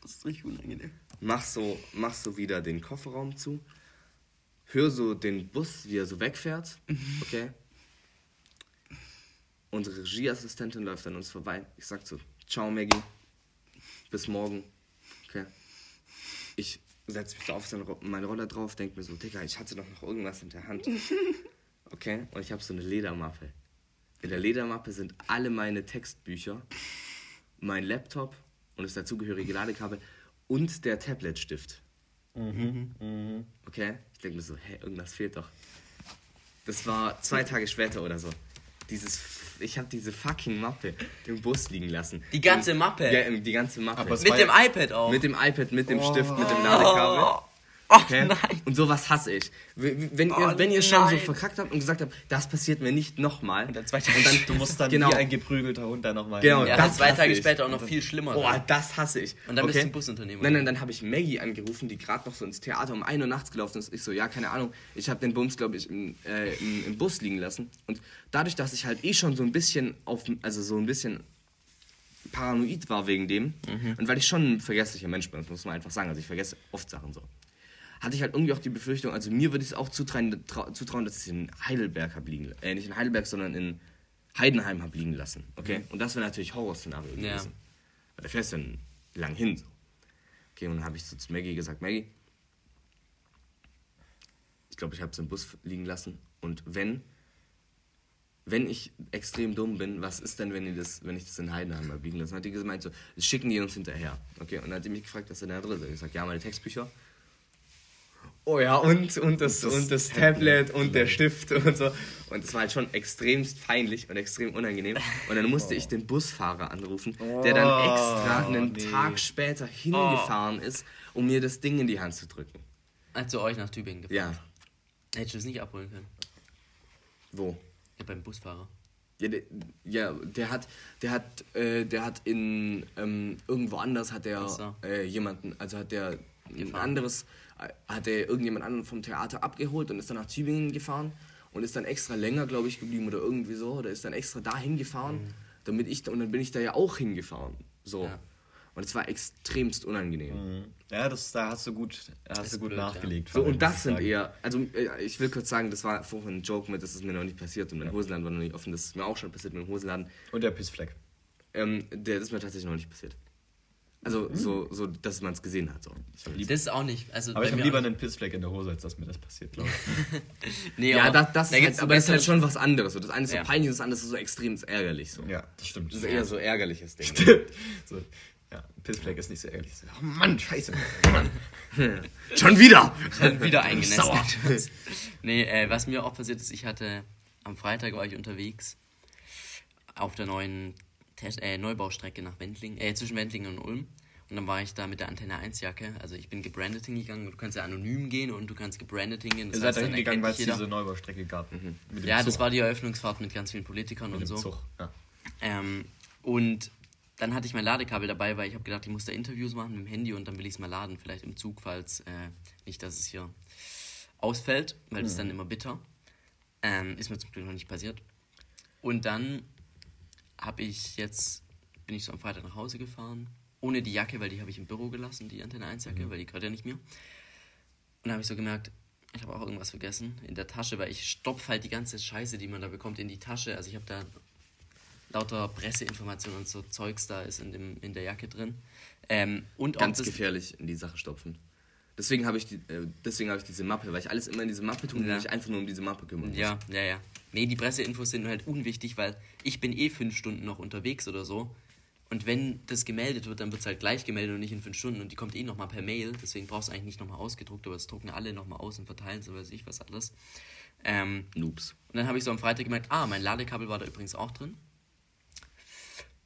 Das ist richtig unangenehm. mach so, mach so wieder den Kofferraum zu, hör so den Bus, wie er so wegfährt, okay? Unsere Regieassistentin läuft an uns vorbei. Ich sag so, ciao Maggie, bis morgen, okay? Ich setze mich so auf seine Ro- meine Rolle drauf, denk mir so, Digga, ich hatte doch noch irgendwas in der Hand, okay? Und ich habe so eine Ledermappe. In der Ledermappe sind alle meine Textbücher, mein Laptop und das dazugehörige Ladekabel und der Tabletstift. Okay? Ich denke mir so, hä, irgendwas fehlt doch. Das war zwei Tage später oder so. Dieses, f- ich habe diese fucking Mappe im Bus liegen lassen. Die ganze Mappe? Ja, die ganze Mappe. Mit dem iPad auch. mit dem iPad, mit dem Stift, mit dem Ladekabel. Oh Okay? nein. Und sowas hasse ich. Wenn ihr, Oh wenn ihr schon so verkackt habt und gesagt habt, das passiert mir nicht nochmal. Und dann zwei Tage Du musst dann Genau. wie ein geprügelter Hund da nochmal. Genau, Ja, das das zwei Tage ich. später auch noch viel schlimmer. Boah, dann. das hasse ich. Und dann bist okay? du ein Busunternehmer. Nein, nein, dann habe ich Maggie angerufen, die gerade noch so ins Theater um 1 Uhr nachts gelaufen ist. Ich so, ja, keine Ahnung. Ich habe den Bums, glaube ich, im, äh, im, im Bus liegen lassen. Und dadurch, dass ich halt eh schon so ein bisschen auf, also so ein bisschen paranoid war wegen dem Mhm. und weil ich schon ein vergesslicher Mensch bin, das muss man einfach sagen. Also ich vergesse oft Sachen so. Hatte ich halt irgendwie auch die Befürchtung, also mir würde ich es auch zutrauen, trau- zutrauen dass ich es in Heidelberg habe liegen äh, nicht in Heidelberg, sondern in Heidenheim habe liegen lassen. Okay? Und das wäre natürlich Horrorszenario Mhm. Ja. gewesen. Weil da fährst du dann lang hin. So. Okay, und dann habe ich so zu Maggie gesagt, Maggie, ich glaube, ich habe es im Bus liegen lassen. Und wenn, wenn ich extrem dumm bin, was ist denn, wenn, ihr das, wenn ich das in Heidenheim habe liegen lassen? Dann hat die gemeint, so, das schicken die uns hinterher. Okay, und dann hat die mich gefragt, was ist denn da drin ist. Ich gesagt, ja, meine Textbücher. Oh ja, und, und, das, und das, Tablet und der Stift und so. Und es war halt schon extremst peinlich und extrem unangenehm. Und dann musste ich den Busfahrer anrufen, der dann extra einen nee. Tag später hingefahren ist, um mir das Ding in die Hand zu drücken. Als zu euch nach Tübingen gefahren. Ja, Hättest du es nicht abholen können? wo? Ja, beim Busfahrer. Ja, der, ja, der hat, der hat, äh, der hat in ähm, irgendwo anders hat der so. äh, jemanden, also hat der ein anderes, äh, hat der irgendjemand anderen vom Theater abgeholt und ist dann nach Tübingen gefahren und ist dann extra länger, glaube ich, geblieben oder irgendwie so, oder ist dann extra dahin gefahren, damit ich, und dann bin ich da ja auch hingefahren, so. Mhm. Ja. Und es war extremst unangenehm. Mhm. Ja, das, da hast du gut, hast du gut blöd, ja. nachgelegt. So, vor allem, und das sind eher, also äh, ich will kurz sagen, das war vorhin ein Joke mit, das ist mir noch nicht passiert und mein Hosenladen war noch nicht offen, das ist mir auch schon passiert mit dem Hosenladen. Und der Pissfleck. Ähm, der das ist mir tatsächlich noch nicht passiert. Also so, so dass man es gesehen hat. So. Das ist auch nicht. Also aber ich habe mir lieber einen Pissfleck in der Hose, als dass mir das passiert, glaube ich. Nee, Ja, aber das, das da ist halt, aber das ist halt schon was anderes. So. Das eine ist so Ja. peinlich, das andere ist so extrem ärgerlich. So. ja, das stimmt. Das ist eher so ärgerliches Ding. so, ja, ein Pissfleck ist nicht so ehrlich. So, Oh Mann, scheiße. Mann. Schon wieder! Schon wieder eingenässt. Sauer. nee, äh, was mir auch passiert ist, ich hatte am Freitag war ich unterwegs auf der neuen äh, Neubaustrecke nach Wendling, äh, zwischen Wendlingen und Ulm. Und dann war ich da mit der Antenne 1 Jacke. Also ich bin gebrandet hingegangen. Du kannst ja anonym gehen und du kannst gebrandet hingehen. Ihr Das seid heißt, da dann hingegangen, weil es diese. Neubaustrecke gab. Mit dem Ja, das Zug. war die Eröffnungsfahrt mit ganz vielen Politikern mit und dem so. Zug. Ja. Ähm, und dann hatte ich mein Ladekabel dabei, weil ich habe gedacht, ich muss da Interviews machen mit dem Handy und dann will ich es mal laden, vielleicht im Zug, falls äh, nicht, dass es hier ausfällt, weil das ist dann immer bitter. Ähm, ist mir zum Glück noch nicht passiert. Und dann habe ich jetzt, bin ich so am Freitag nach Hause gefahren, ohne die Jacke, weil die habe ich im Büro gelassen, die Antenne 1 Jacke, weil die gehört ja nicht mir. Und dann habe ich so gemerkt, ich habe auch irgendwas vergessen in der Tasche, weil ich stopfe halt die ganze Scheiße, die man da bekommt, in die Tasche. Also ich habe da lauter Presseinformationen und so Zeugs da ist in, dem, in der Jacke drin. Ähm, und Ganz auch das, gefährlich in die Sache stopfen. Deswegen habe ich, die, äh, deswegen habe ich diese Mappe, weil ich alles immer in diese Mappe tue und Ja. mich einfach nur um diese Mappe kümmern muss. Ja, ja, ja. Nee, die Presseinfos sind halt unwichtig, weil ich bin eh fünf Stunden noch unterwegs oder so. Und wenn das gemeldet wird, dann wird es halt gleich gemeldet und nicht in fünf Stunden. Und die kommt eh nochmal per Mail. Deswegen brauchst du eigentlich nicht nochmal ausgedruckt, aber das drucken alle nochmal aus und verteilen, so weiß ich was alles. Ähm, Noobs. und dann habe ich so am Freitag gemerkt, ah, mein Ladekabel war da übrigens auch drin.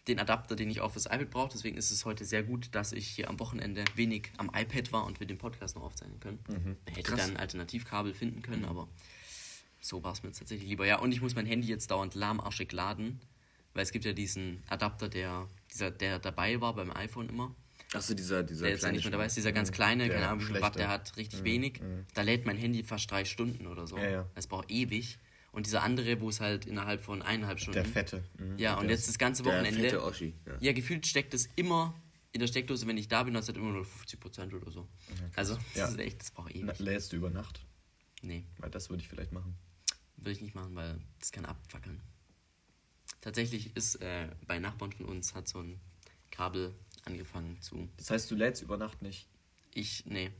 Den Adapter, den ich auch fürs iPad brauche. Deswegen ist es heute sehr gut, dass ich hier am Wochenende wenig am iPad war und wir den Podcast noch aufzeichnen können. Ich hätte Krass. dann ein Alternativkabel finden können, aber so war es mir jetzt tatsächlich lieber. Ja, und ich muss mein Handy jetzt dauernd lahmarschig laden, weil es gibt ja diesen Adapter, der, dieser, der dabei war beim iPhone immer. Achso, dieser, dieser Der jetzt nicht mehr dabei ist, dieser ganz kleine, Der keine Ahnung, Watt der hat, richtig wenig. Da lädt mein Handy fast drei Stunden oder so. Ja, ja. Das braucht ewig. Und dieser andere, wo es halt innerhalb von eineinhalb Stunden. Der Fette. Mhm. Ja, und Der jetzt das ganze Der Wochenende. fette Oschi. Ja. Ja, gefühlt steckt es immer in der Steckdose, wenn ich da bin, das hat immer nur 50% oder so. Also, das Ja. ist echt, das braucht Na, ewig. Lädst du über Nacht? Nee, Weil das würde ich vielleicht machen. würde ich nicht machen, weil das kann abfackeln. Tatsächlich ist äh, bei Nachbarn von uns hat so ein Kabel angefangen zu. Das heißt, du lädst über Nacht nicht? Ich, nee.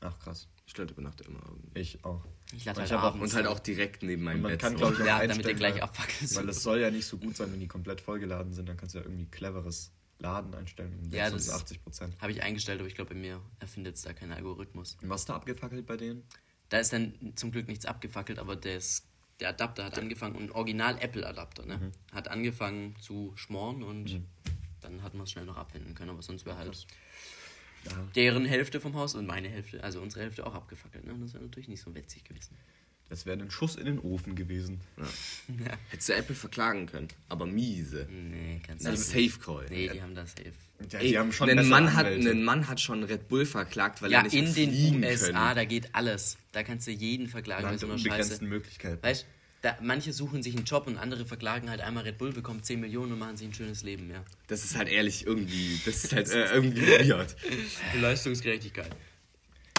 Ach, krass. Ich lade über Nacht immer irgendwie. Ich auch. Ich lade Und halt ich auch- abends. Und halt auch direkt neben meinem Und man Bett. kann, so. glaube ich, auch Ja, damit einstellen, der gleich weil- abfackelt. Weil es soll ja nicht so gut sein, wenn die komplett vollgeladen sind. Dann kannst du ja irgendwie cleveres Ladeneinstellungen. Ja, 60 bis das- 80 Prozent. Habe ich eingestellt, aber ich glaube, bei mir erfindet es da keinen Algorithmus. Und was da abgefackelt bei denen? Da ist dann zum Glück nichts abgefackelt, aber das, der Adapter hat angefangen, ein Original-Apple-Adapter, ne? Mhm. Hat angefangen zu schmoren und dann hat man es schnell noch abwenden können, aber sonst wäre halt Ja. deren Hälfte vom Haus und meine Hälfte, also unsere Hälfte auch abgefackelt, ne? Und das wäre natürlich nicht so witzig gewesen. Das wäre ein Schuss in den Ofen gewesen. Ja. Hättest du Apple verklagen können, aber miese. Nee, ganz Das ist Safe Call. Nee, die haben das safe. Ja, Ey, die haben schon ein, bessere Mann hat, Anwälte. ein Mann hat schon Red Bull verklagt, weil Ja, er nicht in den USA, können. da geht alles. Da kannst du jeden verklagen Land so der einer Scheiße. Möglichkeiten. Weißt da, manche suchen sich einen Job und andere verklagen halt einmal Red Bull, bekommen 10 Millionen und machen sich ein schönes Leben, ja. Das ist halt ehrlich irgendwie, das ist halt äh, irgendwie weird. Leistungsgerechtigkeit.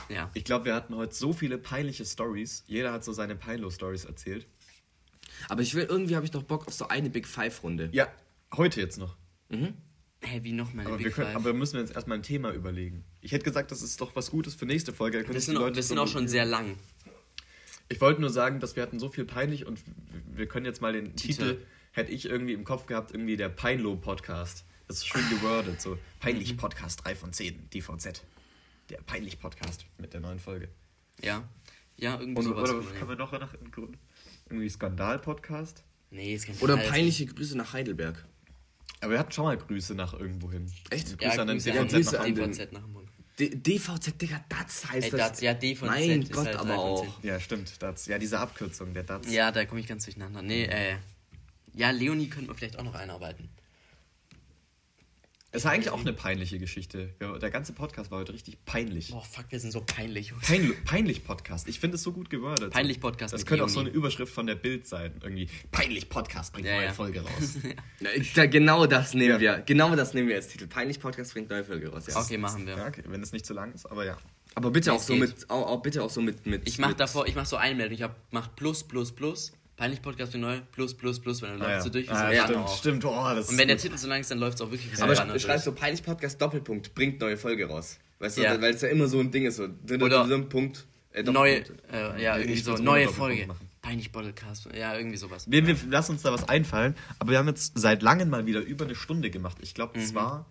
Ja. Ich glaube, wir hatten heute so viele peinliche Stories. Jeder hat so seine Peinlo-Stories erzählt. Aber ich will, irgendwie habe ich doch Bock auf so eine Big Five-Runde. Ja, heute jetzt noch. Hä, wie nochmal eine Aber Big wir, können, Five? aber müssen wir uns erstmal ein Thema überlegen. Ich hätte gesagt, das ist doch was Gutes für nächste Folge. Da sich sind, die auch, Leute wir sind auch schon sehr lang. Ich wollte nur sagen, dass wir hatten so viel peinlich und wir können jetzt mal den Titel. Titel, hätte ich irgendwie im Kopf gehabt, irgendwie der Peinlo-Podcast. Das ist schön gewordet, so Peinlich Podcast 3 von 10, DVZ. Der Peinlich Podcast mit der neuen Folge. Ja. Ja, irgendwie Und, sowas. oder was kann man noch nach Irgendwie Skandal-Podcast? Nee, es kann Oder peinliche Grüße nach Heidelberg. Aber wir hatten schon mal Grüße nach irgendwo hin. Echt? Grüße Ja, an den Grüße DVZ an DVZ nach Hamburg. D DVZ, Digga, das heißt Ey, das. das, ja, D von Mein Z ist Gott, halt aber 3 von auch. 10. Ja, stimmt. Das, ja, diese Abkürzung, der DATS. Ja, da komme ich ganz durcheinander. Nee, äh. Ja, Leonie könnte man vielleicht auch noch einarbeiten. Es war eigentlich auch eine peinliche Geschichte. Der ganze Podcast war heute richtig peinlich. Boah, fuck, wir sind so peinlich. Pein, peinlich Podcast. Ich finde es so gut gewordet. Peinlich Podcast Das könnte auch so eine Überschrift von der Bild sein. Irgendwie peinlich Podcast bringt Ja, neue ja. Folge raus. Ja, da, genau das nehmen Ja. wir. Genau das nehmen wir als Titel. Peinlich Podcast bringt neue Folge raus. Ja. Okay, machen wir. ja, okay, wenn es nicht zu lang ist, aber ja. Aber bitte auch so geht. mit, auch, auch bitte auch so mit, mit Ich mach mit, davor, ich mach so Einmeldung. Ich hab, mach plus, plus, plus. Peinlich Podcast für neu, plus, plus, plus, wenn dann läuft Ah, ja. so durch wie so ah, ein ja, stimmt, auch. stimmt. Oh, das Und wenn der. Titel so lang ist, dann läuft es auch wirklich wie so Aber sch durch. so Peinlich Podcast Doppelpunkt bringt neue Folge raus. Weißt du, Ja. weil es ja immer so ein Ding ist so. Oder Punkt. Äh, Neue, äh, ja, irgendwie Ich so, neue Folge. Peinlich Podcast, ja, irgendwie sowas. Wir, wir lassen uns da was einfallen. Aber wir haben jetzt seit langem mal wieder über eine Stunde gemacht. Ich glaube, das war.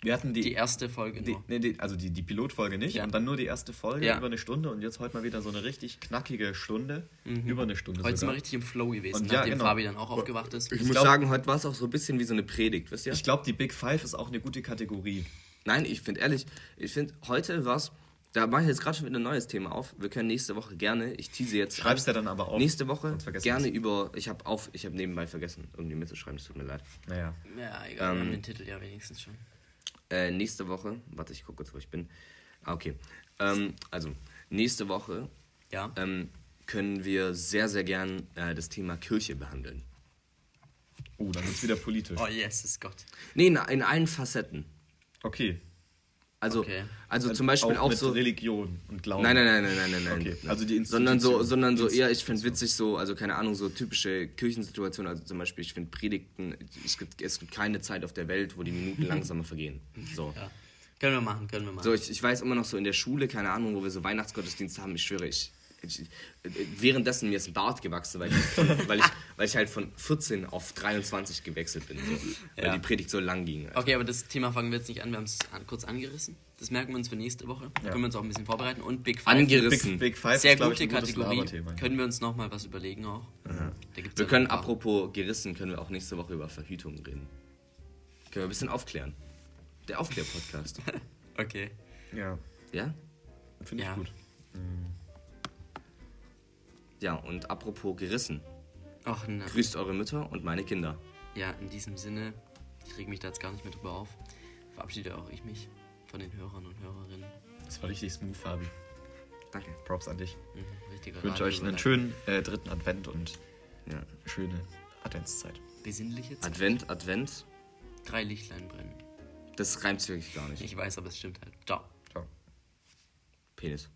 Wir hatten die. Mhm. Die erste Folge die, nur. nee, die, also die, die Pilotfolge nicht Ja. und dann nur die erste Folge Ja. über eine Stunde und jetzt heute mal wieder so eine richtig knackige Stunde. Über eine Stunde Mhm. Heute sind sogar. wir richtig im Flow gewesen, Und ja, nachdem genau. Fabi dann auch aufgewacht ist. Ich, Ich muss glaub- sagen, heute war es auch so ein bisschen wie so eine Predigt, wisst ihr? Ich glaube, die Big Five ist auch eine gute Kategorie. Nein, ich finde ehrlich, ich finde heute was. Da mache ich jetzt gerade schon wieder ein neues Thema auf. Wir können nächste Woche gerne, ich tease jetzt. Schreib's an, dir dann aber auf. Nächste Woche gerne über. Ich habe auf, ich habe nebenbei vergessen, irgendwie mitzuschreiben. Es tut mir leid. Naja. Ja, egal, wir haben Ähm, den Titel ja wenigstens schon. Äh, nächste Woche, warte, ich gucke kurz, wo ich bin. Ah, okay. Ähm, also nächste Woche Ja. ähm, können wir sehr, sehr gern äh, das Thema Kirche behandeln. Oh, dann wird's wieder politisch. Oh, yes, ist Gott. Nee, in, in allen Facetten. Okay. Also, Okay. also zum Beispiel auch, mit so. Religion und Glauben. Nein, nein, nein, nein, nein, nein, nein. Okay, also die sondern so, sondern so eher, ich finde witzig so, also keine Ahnung, so typische Kirchensituationen, also zum Beispiel, ich finde Predigten, es gibt, es gibt keine Zeit auf der Welt, wo die Minuten langsamer vergehen. So. Ja. Können wir machen, können wir machen. So, ich, ich weiß immer noch so in der Schule, keine Ahnung, wo wir so Weihnachtsgottesdienste haben, ich schwöre, ich währenddessen mir ist ein Bart gewachsen, weil ich, weil ich, weil ich halt von 14 auf 23 gewechselt bin, so, weil Ja. die Predigt so lang ging. Alter. Okay, aber das Thema fangen wir jetzt nicht an. Wir haben es an, kurz angerissen. Das merken wir uns für nächste Woche. Können wir uns auch ein bisschen vorbereiten. Und Big Five. Angerissen. Big, Big Five Sehr ist, gute ich, Kategorie. Können wir uns nochmal was überlegen auch. Da gibt's Wir ja können, apropos gerissen, können wir auch nächste Woche über Verhütung reden. Können wir ein bisschen aufklären. Der Aufklär-Podcast. Okay. Ja, ja? finde ich Ja. gut. Ja, und apropos gerissen. Ach, ne. Grüßt eure Mütter und meine Kinder. Ja, in diesem Sinne, ich reg mich da jetzt gar nicht mehr drüber auf. Verabschiede auch ich mich von den Hörern und Hörerinnen. Das war richtig smooth, Fabi. Danke. Props an dich. Mhm, Ich wünsche euch einen schönen äh, dritten Advent und Ja. schöne Adventszeit. Besinnliche Zeit. Advent, Advent. Drei Lichtlein brennen. Das reimt sich wirklich gar nicht. Ich weiß, aber es stimmt halt. Ciao. Ciao. Penis.